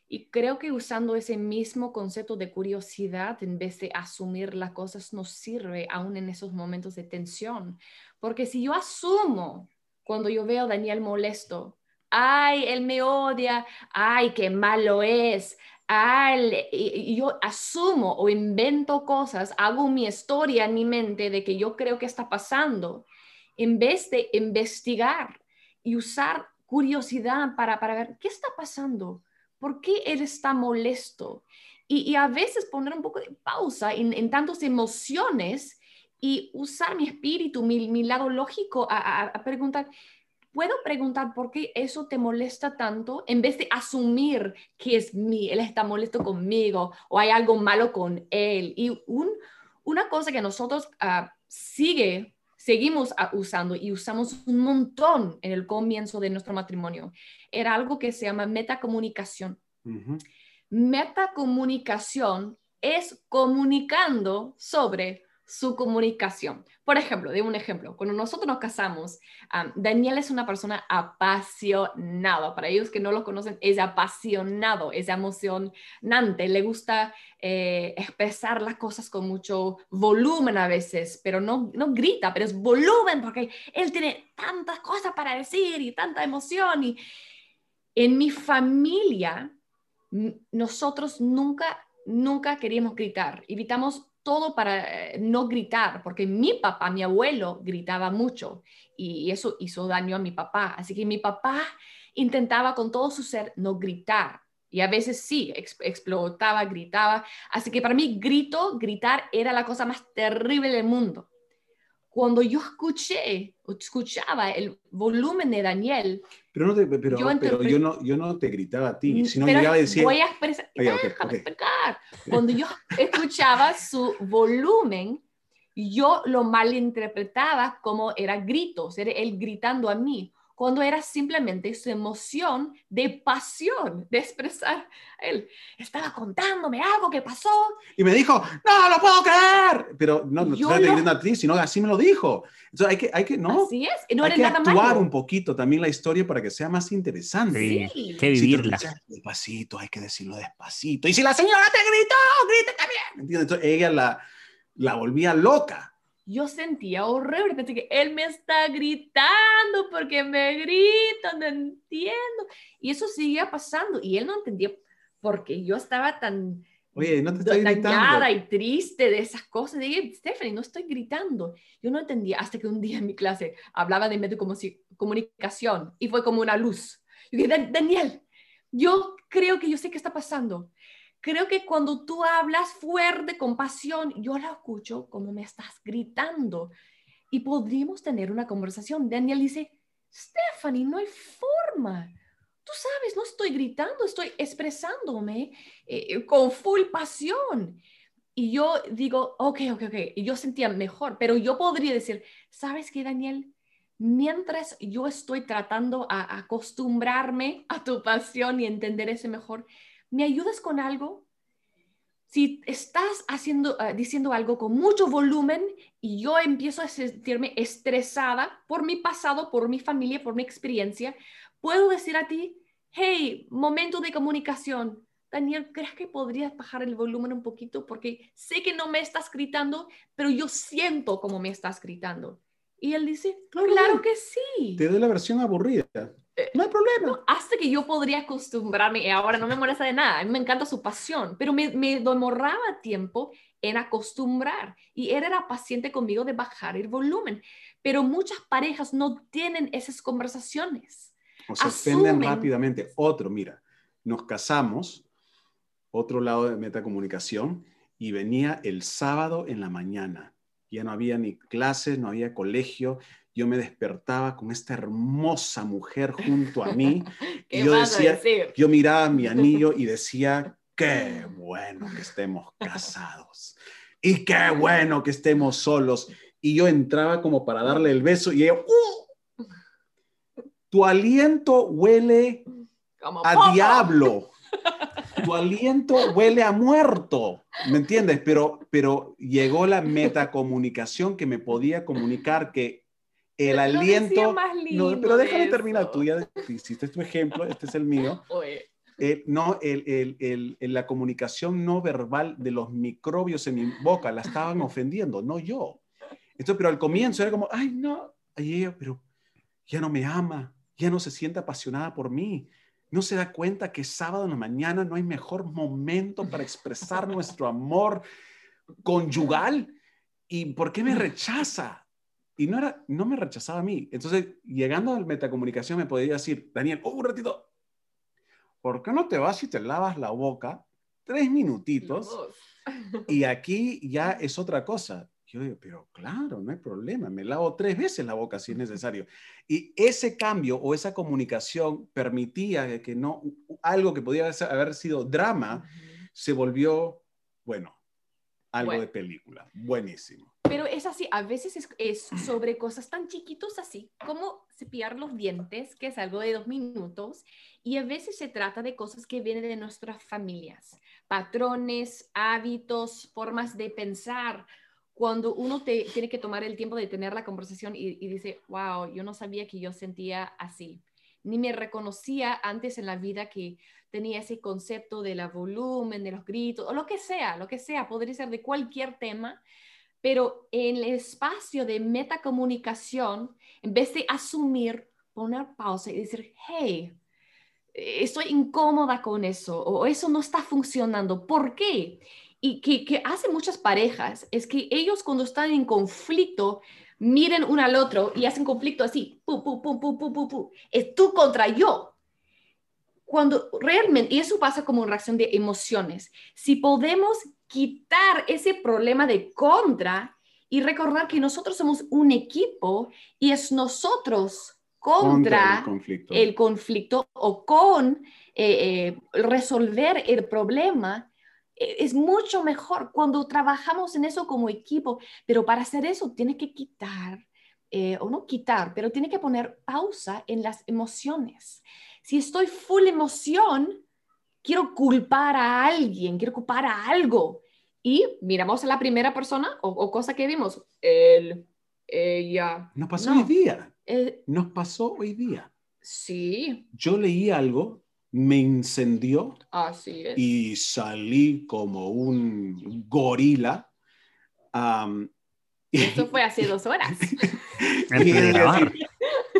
Speaker 3: Y creo que usando ese mismo concepto de curiosidad en vez de asumir las cosas nos sirve aún en esos momentos de tensión. Porque si yo asumo cuando yo veo a Daniel molesto. Ay, él me odia. Ay, qué malo es. Ay, yo asumo o invento cosas, hago mi historia en mi mente de que yo creo que está pasando, en vez de investigar y usar curiosidad para, para ver qué está pasando, por qué él está molesto. Y, a veces poner un poco de pausa en, en tantas emociones y usar mi espíritu, mi, mi lado lógico a, preguntar, ¿puedo preguntar por qué eso te molesta tanto en vez de asumir que es mí, él está molesto conmigo o hay algo malo con él? Y un, una cosa que nosotros uh, sigue, seguimos uh, usando y usamos un montón en el comienzo de nuestro matrimonio era algo que se llama metacomunicación. Metacomunicación es comunicando sobre su comunicación. Por ejemplo, de un ejemplo, cuando nosotros nos casamos, Daniel es una persona apasionada. Para ellos que no lo conocen, es apasionado, es emocionante, le gusta eh, expresar las cosas con mucho volumen a veces, pero no, no grita, pero es volumen porque él tiene tantas cosas para decir y tanta emoción. Y en mi familia, nosotros nunca, nunca queríamos gritar. Evitamos todo para eh, no gritar, porque mi papá, mi abuelo, gritaba mucho y eso hizo daño a mi papá. Así que mi papá intentaba con todo su ser no gritar. Y a veces sí, explotaba, gritaba. Así que para mí grito, gritar era la cosa más terrible del mundo cuando yo escuché, escuchaba el volumen de Daniel,
Speaker 2: pero, no te, pero, yo, pero yo, no, yo no te gritaba a ti, mm, sino llegaba a decir...
Speaker 3: Voy a expresar, déjame explicar. (laughs) Cuando yo escuchaba su volumen, yo lo malinterpretaba como era gritos, era él gritando a mí cuando era simplemente su emoción de pasión, de expresar. Él estaba contándome algo que pasó.
Speaker 2: Y me dijo, no, lo puedo creer. Pero no, no estoy lo... a ti, sino así me lo dijo. Entonces hay que, hay que ¿no?
Speaker 3: Así es. No
Speaker 2: hay que actuar un poquito también la historia para que sea más interesante.
Speaker 1: Sí, hay que vivirla.
Speaker 2: despacito, hay que decirlo despacito. Y si la señora te gritó, grite también. Entonces ella la, la volvía loca
Speaker 3: yo sentía horrible, pensé que él me está gritando porque me grita, no entiendo. Y eso seguía pasando y él no entendía porque yo estaba tan
Speaker 2: Oye, no te estoy
Speaker 3: dañada y triste de esas cosas. Dije, Stephanie, no estoy gritando. Yo no entendía hasta que un día en mi clase hablaba de medio comunicación y fue como una luz. Yo dije, Daniel, yo creo que yo sé qué está pasando creo que cuando tú hablas fuerte, con pasión, yo la escucho como me estás gritando y podríamos tener una conversación. Daniel dice, Stephanie, no hay forma. Tú sabes, no estoy gritando, estoy expresándome eh, con full pasión. Y yo digo, ok, ok, ok. Y yo sentía mejor, pero yo podría decir, ¿sabes qué, Daniel? Mientras yo estoy tratando a acostumbrarme a tu pasión y entender ese mejor, ¿me ayudas con algo? Si estás haciendo, ah, diciendo algo con mucho volumen y yo empiezo a sentirme estresada por mi pasado, por mi familia, por mi experiencia, puedo decir a ti, hey, momento de comunicación. Daniel, ¿crees que podrías bajar el volumen un poquito? Porque sé que no me estás gritando, pero yo siento como me estás gritando. Y él dice, claro, que sí.
Speaker 2: Te doy la versión aburrida. Eh, no hay problema.
Speaker 3: hasta que yo podría acostumbrarme, y ahora no me molesta de nada, a mí me encanta su pasión, pero me, me demoraba tiempo en acostumbrar y él era paciente conmigo de bajar el volumen, pero muchas parejas no tienen esas conversaciones.
Speaker 2: O se ofenden rápidamente. Otro, mira, nos casamos, otro lado de metacomunicación, y venía el sábado en la mañana. Ya no había ni clases, no había colegio, yo me despertaba con esta hermosa mujer junto a mí. (laughs) y yo decía, yo miraba mi anillo y decía, (laughs) qué bueno que estemos casados. Y qué bueno que estemos solos. Y yo entraba como para darle el beso y ella, ¡uh! tu aliento huele a diablo. (laughs) Tu aliento huele a muerto, ¿me entiendes? Pero, pero llegó la metacomunicación que me podía comunicar que el aliento. no, pero déjame terminar, tú ya hiciste tu ejemplo, este es el mío. (laughs) Eh, no, el, el, el, la comunicación no verbal de los microbios en mi boca la estaban (laughs) ofendiendo, no yo. Esto, pero al comienzo era como, ay, no, ay, ella, pero ya no me ama, ya no se siente apasionada por mí. No se da cuenta que sábado en la mañana no hay mejor momento para expresar (laughs) nuestro amor conyugal. ¿Y por qué me rechaza? Y no, era, no me rechazaba a mí. Entonces, llegando al metacomunicación, me podría decir, Daniel, oh, un ratito, ¿por qué no te vas y te lavas la boca tres minutitos? (laughs) Y aquí ya es otra cosa. Yo digo, pero claro, no hay problema, me lavo tres veces la boca si es necesario. Y ese cambio o esa comunicación permitía que no, algo que podía haber sido drama, se volvió, bueno, algo de película. Buenísimo.
Speaker 3: Pero es así, a veces es, sobre cosas tan chiquitos así como cepillar los dientes, que es algo de dos minutos, y a veces se trata de cosas que vienen de nuestras familias, patrones, hábitos, formas de pensar, cuando uno te, tiene que tomar el tiempo de tener la conversación y, y dice, wow, yo no sabía que yo sentía así, ni me reconocía antes en la vida que tenía ese concepto de la volumen, de los gritos, o lo que sea, lo que sea, podría ser de cualquier tema, pero en el espacio de metacomunicación, en vez de asumir, poner pausa y decir, hey, estoy incómoda con eso, o eso no está funcionando, ¿por qué? y que, que hace muchas parejas es que ellos cuando están en conflicto miren uno al otro y hacen conflicto así, pu, pu, pu, pu, pu, pu, pu. es tú contra yo. Cuando realmente, y eso pasa como reacción de emociones, si podemos quitar ese problema de contra y recordar que nosotros somos un equipo y es nosotros contra,
Speaker 2: el, conflicto.
Speaker 3: el conflicto o con eh, eh, resolver el problema, e, es mucho mejor cuando trabajamos en eso como equipo, pero para hacer eso tiene que quitar, eh, o no quitar, pero tiene que poner pausa en las emociones. Si estoy full emoción, quiero culpar a alguien, quiero culpar a algo. Y miramos a la primera persona o, cosa que vimos, él, ella.
Speaker 2: Nos pasó hoy día. Eh, Nos pasó hoy día.
Speaker 3: Sí.
Speaker 2: Yo leí algo me incendió
Speaker 3: Así es.
Speaker 2: y salí como un gorila. Um,
Speaker 3: Eso fue hace dos horas. (laughs)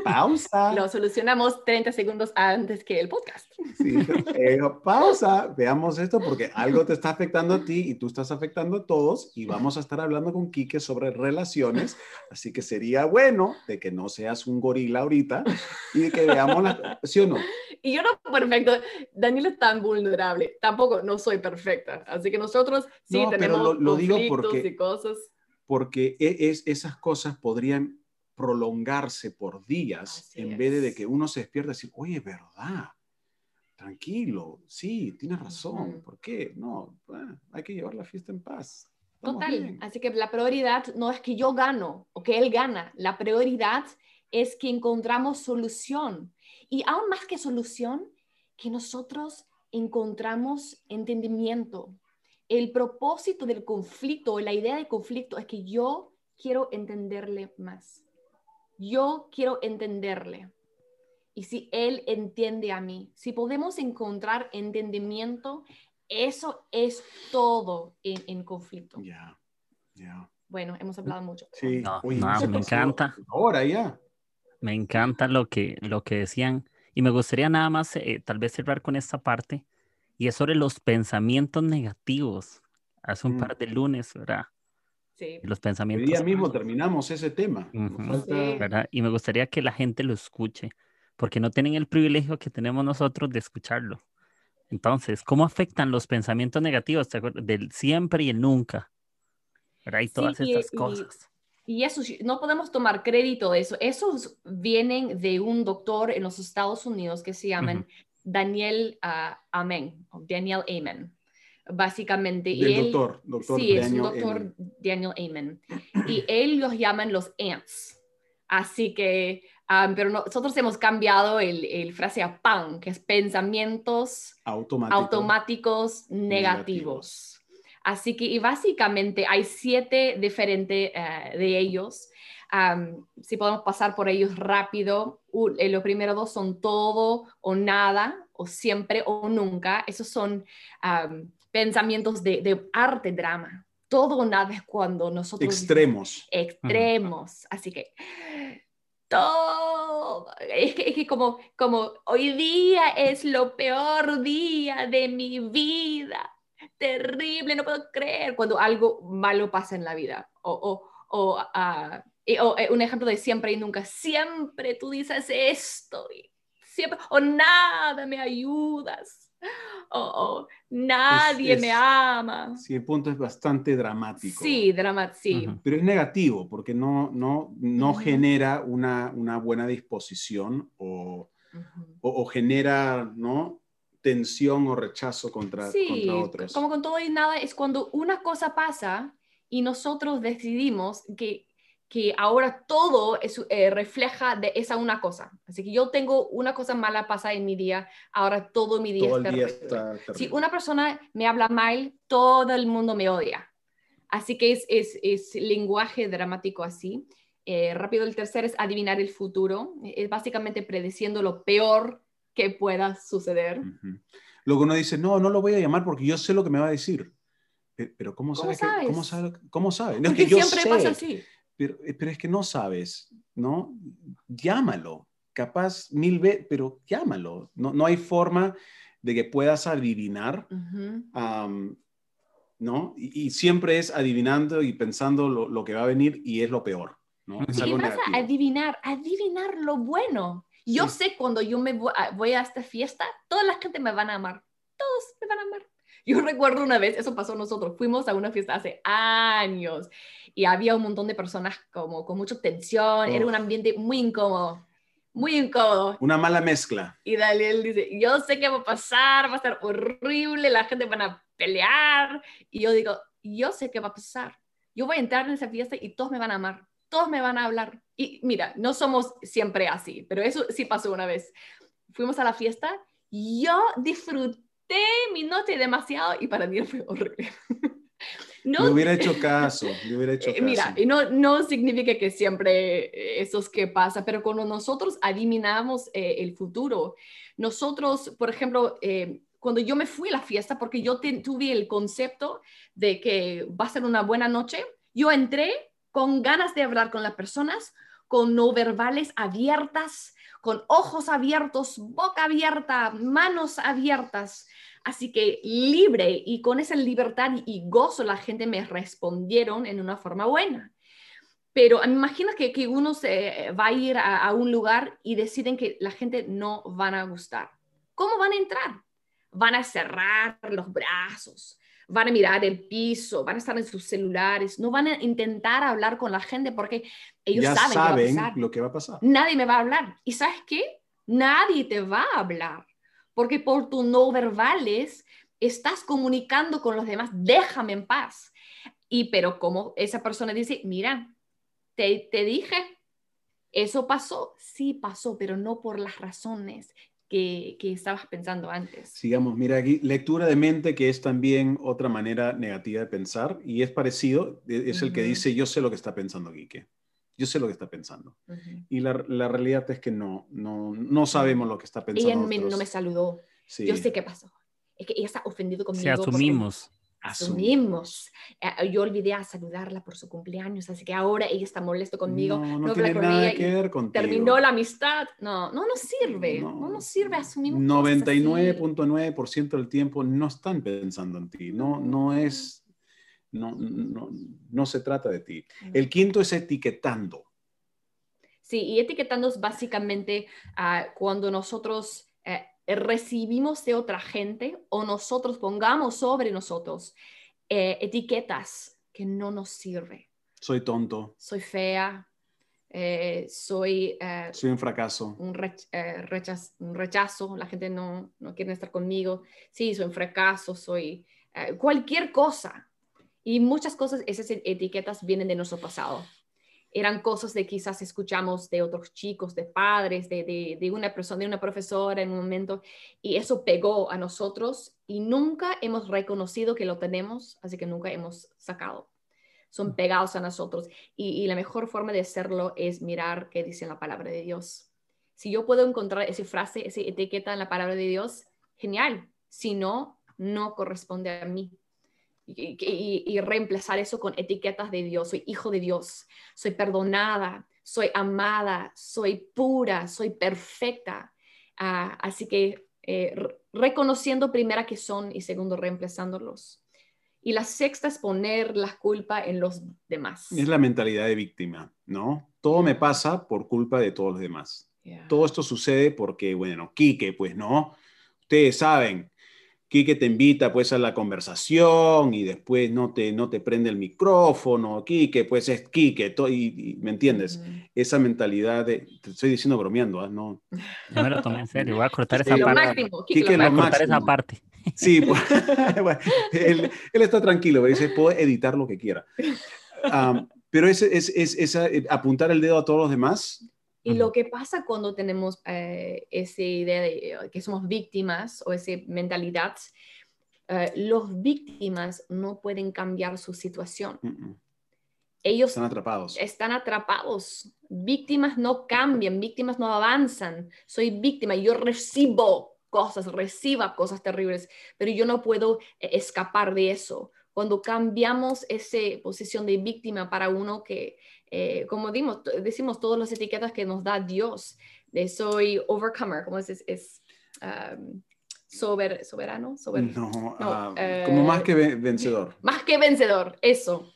Speaker 2: pausa. (laughs)
Speaker 3: Lo solucionamos 30 segundos antes que el podcast.
Speaker 2: Sí, eh, pausa, veamos esto porque algo te está afectando a ti y tú estás afectando a todos y vamos a estar hablando con Quique sobre relaciones, así que sería bueno de que no seas un gorila ahorita y que veamos la... ¿Sí o no?
Speaker 3: Y yo no perfecto, Daniel es tan vulnerable, tampoco no soy perfecta, así que nosotros sí tenemos lo, digo porque, y cosas.
Speaker 2: Porque e, es, esas cosas podrían prolongarse por días en vez de, que uno se despierta y decir, oye, verdad, tranquilo, sí, tienes razón, ¿por qué? No, hay que llevar la fiesta en paz.
Speaker 3: Total, así que la prioridad no es que yo gano o que él gana, la prioridad es que encontramos solución y aún más que solución, que nosotros encontramos entendimiento. El propósito del conflicto, la idea de conflicto es que yo quiero entenderle más. Yo quiero entenderle. Y si Él entiende a mí, si podemos encontrar entendimiento, eso es todo en, conflicto.
Speaker 2: Ya, ya.
Speaker 3: Bueno, hemos hablado mucho.
Speaker 2: Sí,
Speaker 1: me encanta.
Speaker 2: Ahora ya.
Speaker 1: Me encanta lo que, lo que decían. Y me gustaría nada más, eh, tal vez cerrar con esta parte. Y es sobre los pensamientos negativos. Hace un mm. par de lunes, ¿verdad? Los pensamientos.
Speaker 2: Hoy día mismo terminamos ese tema.
Speaker 1: Y me gustaría que la gente lo escuche, porque no tienen el privilegio que tenemos nosotros de escucharlo. Entonces, ¿cómo afectan los pensamientos negativos del siempre y el nunca? ¿verdad? Y todas estas cosas.
Speaker 3: Y, eso, no podemos tomar crédito de eso. Esos vienen de un doctor en los Estados Unidos que se llama Daniel uh, Amen, Daniel Amen básicamente.
Speaker 2: y él, doctor,
Speaker 3: Sí, es un doctor Daniel Amen. (clears throat) Y él los llaman los ants. Así que, um, pero nosotros hemos cambiado el, el, frase a PAN, que es pensamientos automáticos negativos. Así que, y básicamente hay siete diferentes uh, de ellos. Um, si podemos pasar por ellos rápido, eh, los primeros dos son todo o nada, o siempre o nunca. Esos son um, pensamientos de, arte, drama. Todo o nada es cuando nosotros...
Speaker 2: Extremos.
Speaker 3: extremos. Así que todo. Es que, es que, como, como hoy día es lo peor día de mi vida. Terrible, no puedo creer cuando algo malo pasa en la vida. O, o, o, ah, o eh, un ejemplo de siempre y nunca. Siempre tú dices esto. Y siempre, o nada me ayudas (laughs) oh, nadie me ama.
Speaker 2: Sí, el punto es bastante dramático.
Speaker 3: Sí, dramático, sí.
Speaker 2: Pero es negativo porque no, no, no genera una, una, buena disposición o, o, genera, ¿no? tensión o rechazo contra, contra otros.
Speaker 3: Como con todo y nada, es cuando una cosa pasa y nosotros decidimos que que ahora todo eh, refleja de esa una cosa. Así que yo tengo una cosa mala pasa en mi día, ahora todo mi día,
Speaker 2: todo está,
Speaker 3: Si una persona me habla mal, todo el mundo me odia. Así que es, es, es lenguaje dramático así. Eh, rápido, el tercer es adivinar el futuro. Es básicamente predeciendo lo peor que pueda suceder.
Speaker 2: Luego uno dice, no, no lo voy a llamar porque yo sé lo que me va a decir. Pero ¿cómo,
Speaker 3: ¿Cómo
Speaker 2: sabe
Speaker 3: sabes?
Speaker 2: Que, ¿Cómo sabe? ¿Cómo sabe? No,
Speaker 3: Porque
Speaker 2: es que yo
Speaker 3: siempre
Speaker 2: sé,
Speaker 3: pasa así.
Speaker 2: Pero, eh, pero es que no sabes, ¿no? Llámalo. Capaz mil veces, pero llámalo. No, no hay forma de que puedas adivinar, ¿no? Y, y siempre es adivinando y pensando lo, lo que va a venir y es lo peor, ¿no? Es
Speaker 3: vas
Speaker 2: negativo.
Speaker 3: a adivinar, adivinar lo bueno. Yo
Speaker 2: Sí.
Speaker 3: sé cuando yo me voy a, voy a esta fiesta, toda la gente me van a amar. Todos me van a amar. Yo recuerdo una vez, eso pasó nosotros, fuimos a una fiesta hace años y había un montón de personas como con mucha tensión, era un ambiente muy incómodo, muy incómodo.
Speaker 2: Una mala mezcla.
Speaker 3: Y Daniel dice, yo sé qué va a pasar, va a estar horrible, la gente van a pelear. Y yo digo, yo sé qué va a pasar. Yo voy a entrar en esa fiesta y todos me van a amar, todos me van a hablar. Y mira, no somos siempre así, pero eso sí pasó una vez. Fuimos a la fiesta, yo disfruté mi noche demasiado y para mí fue horrible. (laughs) No,
Speaker 2: Le hubiera hecho (laughs) caso, le hubiera hecho
Speaker 3: eh,
Speaker 2: caso.
Speaker 3: Mira, y no, no significa que siempre eh, eso es que pasa, pero cuando nosotros adivinamos eh, el futuro, nosotros, por ejemplo, eh, cuando yo me fui a la fiesta, porque yo te- tuve el concepto de que va a ser una buena noche, yo entré con ganas de hablar con las personas, con no verbales abiertas, con ojos abiertos, boca abierta, manos abiertas. Así que libre y con esa libertad y gozo la gente me respondieron en una forma buena. Pero me imagino que, que uno se va a ir a, a un lugar y deciden que la gente no van a gustar. ¿Cómo van a entrar? Van a cerrar los brazos, van a mirar el piso, van a estar en sus celulares, no van a intentar hablar con la gente porque ellos
Speaker 2: ya
Speaker 3: saben, va
Speaker 2: lo que va a pasar.
Speaker 3: nadie me va a hablar. ¿Y sabes qué? Nadie te va a hablar, porque por tus no verbales estás comunicando con los demás, déjame en paz. Y pero como esa persona dice, mira, te, te dije, eso pasó, sí pasó, pero no por las razones que, que estabas pensando antes.
Speaker 2: Sigamos, mira aquí, lectura de mente, que es también otra manera negativa de pensar, y es parecido, e- es el que dice, yo sé lo que está pensando Quique, yo sé lo que está pensando.
Speaker 3: Ujú.
Speaker 2: Y la, la realidad es que no, no, no sabemos lo que está pensando.
Speaker 3: Ella me- no me saludó.
Speaker 2: Sí.
Speaker 3: Yo sé qué pasó. Es que ella está ofendido conmigo.
Speaker 1: Si
Speaker 3: porque-
Speaker 1: asumimos.
Speaker 3: asumimos. Eh, yo olvidé a saludarla por su cumpleaños, así que ahora ella está molesta conmigo.
Speaker 2: No, no
Speaker 3: no
Speaker 2: tiene
Speaker 3: habla con
Speaker 2: nada
Speaker 3: ella
Speaker 2: que
Speaker 3: y
Speaker 2: ver contigo.
Speaker 3: Terminó la amistad. No, no nos sirve. No, nos sirve, asumimos. cosas así.
Speaker 2: 99.9% del tiempo no están pensando en ti. No, no es, no, no, no se trata de ti. El quinto es etiquetando.
Speaker 3: Sí, y etiquetando es básicamente ah, cuando nosotros recibimos de otra gente o nosotros pongamos sobre nosotros eh, etiquetas que no nos sirven.
Speaker 2: Soy tonto,
Speaker 3: Soy fea, eh, soy eh,
Speaker 2: soy un fracaso.
Speaker 3: un, rech- eh, rechaz- un rechazo, la gente no, no quiere estar conmigo, sí, soy un fracaso, soy eh, cualquier cosa. Y muchas cosas, esas etiquetas vienen de nuestro pasado. Eran cosas de quizás escuchamos de otros chicos, de padres, de, de, de una persona, de una profesora en un momento, y eso pegó a nosotros y nunca hemos reconocido que lo tenemos, así que nunca hemos sacado. Son pegados a nosotros. Y, y la mejor forma de hacerlo es mirar qué dice la palabra de Dios. Si yo puedo encontrar esa frase, esa etiqueta en la palabra de Dios, genial. Si no, no corresponde a mí. Y, y- y reemplazar eso con etiquetas de Dios. Soy hijo de Dios, soy perdonada, soy amada, soy pura, soy perfecta. Ah, así que eh, re- reconociendo primera que son y segundo reemplazándolos. Y la sexta es poner la culpa en los demás.
Speaker 2: Es la mentalidad de víctima, ¿no? Todo me pasa por culpa de todos los demás.
Speaker 3: Yeah.
Speaker 2: Todo esto sucede porque, bueno, Quique, pues no. Ustedes saben, Quique te invita pues a la conversación y después no te, no te prende el micrófono. Quique, pues es Quique, to- y, y- ¿me entiendes?
Speaker 3: Ujú.
Speaker 2: Esa mentalidad de, te estoy diciendo bromeando, ¿ah? No.
Speaker 1: Yo me lo tomé en serio. Voy a cortar
Speaker 2: Sí,
Speaker 1: esa parte.
Speaker 3: máximo,
Speaker 2: Quique
Speaker 3: Quique, lo
Speaker 1: Voy a
Speaker 2: lo
Speaker 3: máximo.
Speaker 1: cortar esa parte.
Speaker 2: Sí, pues, (laughs) bueno, él, él está tranquilo, pero dice, puedo editar lo que quiera. Am, pero es, es, es, esa, eh, apuntar el dedo a todos los demás.
Speaker 3: Y lo que pasa cuando tenemos eh, esa idea de eh, que somos víctimas o esa mentalidad, eh, los víctimas no pueden cambiar su situación. Ellos
Speaker 2: Están atrapados.
Speaker 3: están atrapados. Víctimas no cambian, víctimas no avanzan. Soy víctima, yo recibo cosas, reciba cosas terribles, pero yo no puedo eh, escapar de eso. Cuando cambiamos esa posición de víctima para uno que, eh, como dimos, decimos todas las etiquetas que nos da Dios, de soy overcomer, ¿cómo es? Es, es, um, sober- soberano, sober-
Speaker 2: No,
Speaker 3: no,
Speaker 2: ah,
Speaker 3: eh,
Speaker 2: como más que ve- vencedor.
Speaker 3: más que vencedor, eso.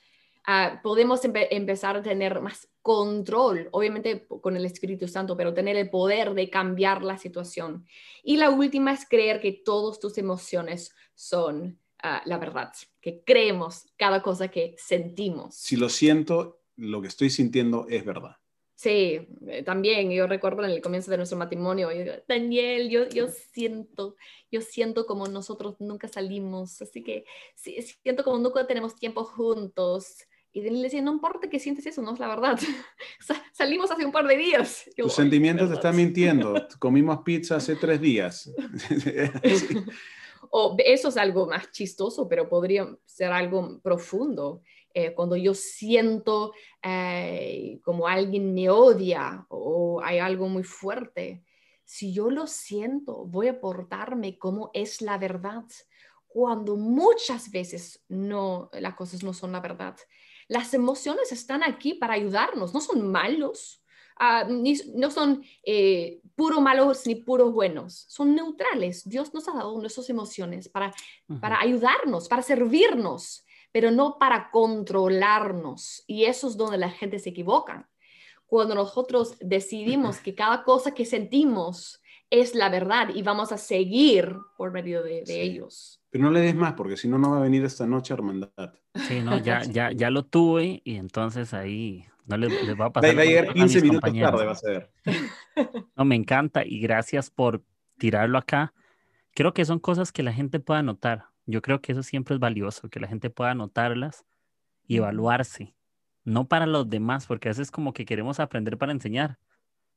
Speaker 3: Ah, podemos empe- empezar a tener más control, obviamente con el Espíritu Santo, pero tener el poder de cambiar la situación. Y la última es creer que todas tus emociones son ah, la verdad, que creemos cada cosa que sentimos.
Speaker 2: Si lo siento, lo que estoy sintiendo es verdad.
Speaker 3: Sí, eh, también yo recuerdo en el comienzo de nuestro matrimonio, yo Daniel, yo, yo siento, yo siento como nosotros nunca salimos, así que sí, siento como nunca tenemos tiempo juntos. Y Daniel decía, no importa que sientes eso, no es la verdad. (laughs) Sa- Salimos hace un par de días. Yo,
Speaker 2: Tus
Speaker 3: "Ay,
Speaker 2: sentimientos te
Speaker 3: verdad".
Speaker 2: están mintiendo. (laughs) Comimos pizza hace tres días. (laughs) Sí.
Speaker 3: O eso es algo más chistoso, pero podría ser algo profundo. Eh, cuando yo siento eh, como alguien me odia o hay algo muy fuerte, si yo lo siento, voy a portarme como es la verdad. Cuando muchas veces no, las cosas no son la verdad. Las emociones están aquí para ayudarnos, no son malos. ah, ni- no son eh, puro malos ni puros buenos, son neutrales. Dios nos ha dado nuestras emociones para,
Speaker 1: Ujú.
Speaker 3: para ayudarnos, para servirnos, pero no para controlarnos. Y eso es donde la gente se equivoca. Cuando nosotros decidimos que cada cosa que sentimos es la verdad y vamos a seguir por medio de, de
Speaker 2: Sí.
Speaker 3: ellos.
Speaker 2: Pero no le des más, porque si no, no va a venir esta noche hermandad.
Speaker 1: Sí, no, ya, (laughs) ya, ya lo tuve y entonces ahí no les, les va a
Speaker 2: Va,
Speaker 1: pasar.
Speaker 2: va a llegar
Speaker 1: a
Speaker 2: 15
Speaker 1: mis
Speaker 2: minutos
Speaker 1: compañeros.
Speaker 2: tarde, vas a ver. (laughs)
Speaker 1: No, me encanta y gracias por tirarlo acá. Creo que son cosas que la gente pueda notar. Yo creo que eso siempre es valioso, que la gente pueda notarlas y evaluarse. No para los demás, porque a veces como que queremos aprender para enseñar,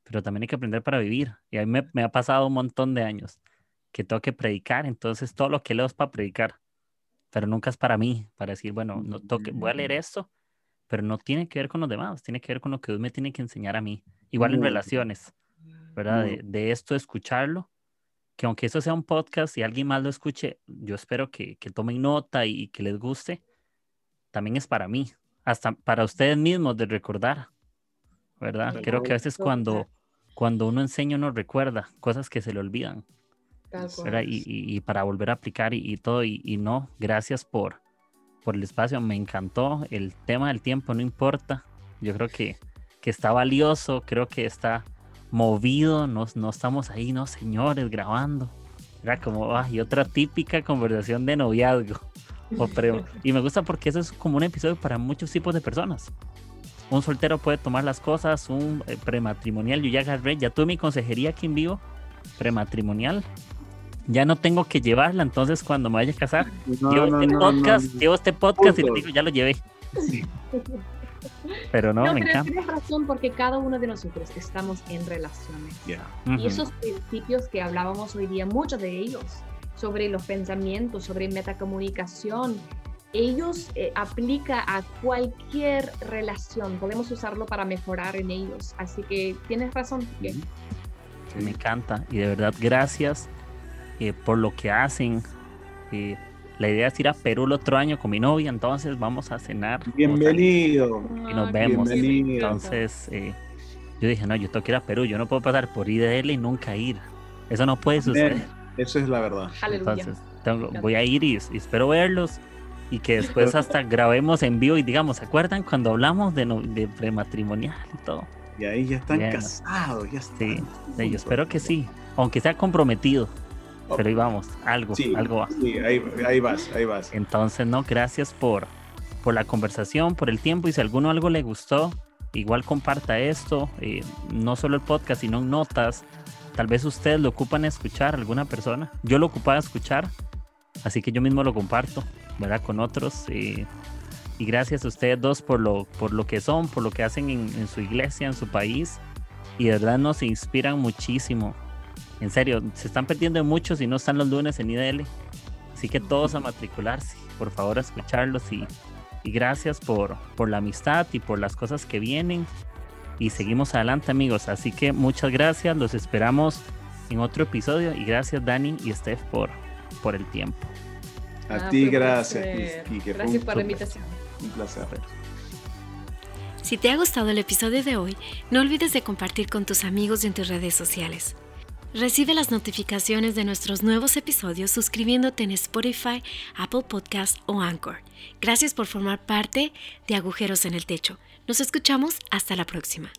Speaker 1: pero también hay que aprender para vivir. Y a mí me, me ha pasado un montón de años que tengo que predicar, entonces todo lo que leo es para predicar, pero nunca es para mí, para decir, bueno, no tengo que- voy a leer esto, pero no tiene que ver con los demás, tiene que ver con lo que Dios me tiene que enseñar a mí. Igual en relaciones. ¿verdad? De esto escucharlo, que aunque eso sea un podcast y alguien más lo escuche, yo espero que, que tomen nota y, y que les guste, también es para mí, hasta para ustedes mismos de recordar, ¿verdad? Creo que a veces cuando, cuando uno enseña uno recuerda cosas que se le olvidan. Y, y- y para volver a aplicar y, y todo, y, y no, gracias por, por el espacio, me encantó, el tema del tiempo no importa, yo creo que, que está valioso, creo que está movido, no, no estamos ahí, no señores, grabando, era como, ay, otra típica conversación de noviazgo, (laughs) o pre- y me gusta porque eso es como un episodio para muchos tipos de personas. Un soltero puede tomar las cosas, un eh, prematrimonial, yo ya agarré, ya tuve mi consejería aquí en vivo, prematrimonial, ya no tengo que llevarla, entonces cuando me vaya a casar,
Speaker 2: No,
Speaker 1: llevo,
Speaker 2: no,
Speaker 1: este
Speaker 2: no,
Speaker 1: podcast,
Speaker 2: no.
Speaker 1: llevo este podcast y
Speaker 2: Punto.
Speaker 1: digo, ya lo llevé.
Speaker 2: Sí. (laughs)
Speaker 1: Pero no,
Speaker 3: No,
Speaker 1: me
Speaker 3: pero
Speaker 1: encanta.
Speaker 3: tienes razón porque cada uno de nosotros estamos en relaciones.
Speaker 2: Ya.
Speaker 3: Y
Speaker 1: Ujú.
Speaker 3: esos principios que hablábamos hoy día, muchos de ellos, sobre los pensamientos, sobre metacomunicación, ellos eh, aplica a cualquier relación. Podemos usarlo para mejorar en ellos. Así que tienes razón. Miguel.
Speaker 2: Sí.
Speaker 1: Me encanta. Y de verdad, gracias eh, por lo que hacen. Eh, la idea es ir a Perú el otro año con mi novia, entonces vamos a cenar.
Speaker 2: Bienvenido.
Speaker 1: Y nos vemos.
Speaker 2: Bienvenido.
Speaker 1: Entonces, eh, yo dije, no, yo tengo que ir a Perú, yo no puedo pasar por IDL y nunca ir. Eso no puede suceder.
Speaker 2: Eso es la verdad.
Speaker 1: Entonces, tengo- voy a ir y, y espero verlos y que después hasta (laughs) grabemos en vivo y digamos, ¿se acuerdan cuando hablamos de, no- de prematrimonial y todo?
Speaker 2: Y ahí ya están
Speaker 1: Bien.
Speaker 2: casados, ya están.
Speaker 1: Sí, sí, yo espero que sí, aunque sea comprometido, pero ahí vamos, algo,
Speaker 2: Sí,
Speaker 1: algo va.
Speaker 2: sí, ahí, ahí vas, ahí vas.
Speaker 1: Entonces, no, gracias por, por la conversación, por el tiempo y si a alguno algo le gustó, igual comparta esto, eh, no solo el podcast, sino notas. Tal vez ustedes lo ocupan a escuchar, alguna persona. Yo lo ocupaba a escuchar, así que yo mismo lo comparto, ¿verdad? Con otros. eh, y gracias a ustedes dos por lo, por lo que son, por lo que hacen en, en su iglesia, en su país. Y de verdad nos inspiran muchísimo. En serio, se están perdiendo muchos y no están los lunes en IDL. Así que todos a matricularse, por favor a escucharlos y, y gracias por, por la amistad y por las cosas que vienen. Y seguimos adelante amigos, así que muchas gracias, los esperamos en otro episodio y gracias Dani y Steph por, por el tiempo.
Speaker 2: A
Speaker 3: Ah,
Speaker 2: ti, gracias.
Speaker 3: Gracias por la invitación.
Speaker 2: Un placer.
Speaker 4: Si te ha gustado el episodio de hoy, no olvides de compartir con tus amigos y en tus redes sociales. Recibe las notificaciones de nuestros nuevos episodios suscribiéndote en Spotify, Apple Podcast o Anchor. Gracias por formar parte de Agujeros en el Techo. Nos escuchamos hasta la próxima.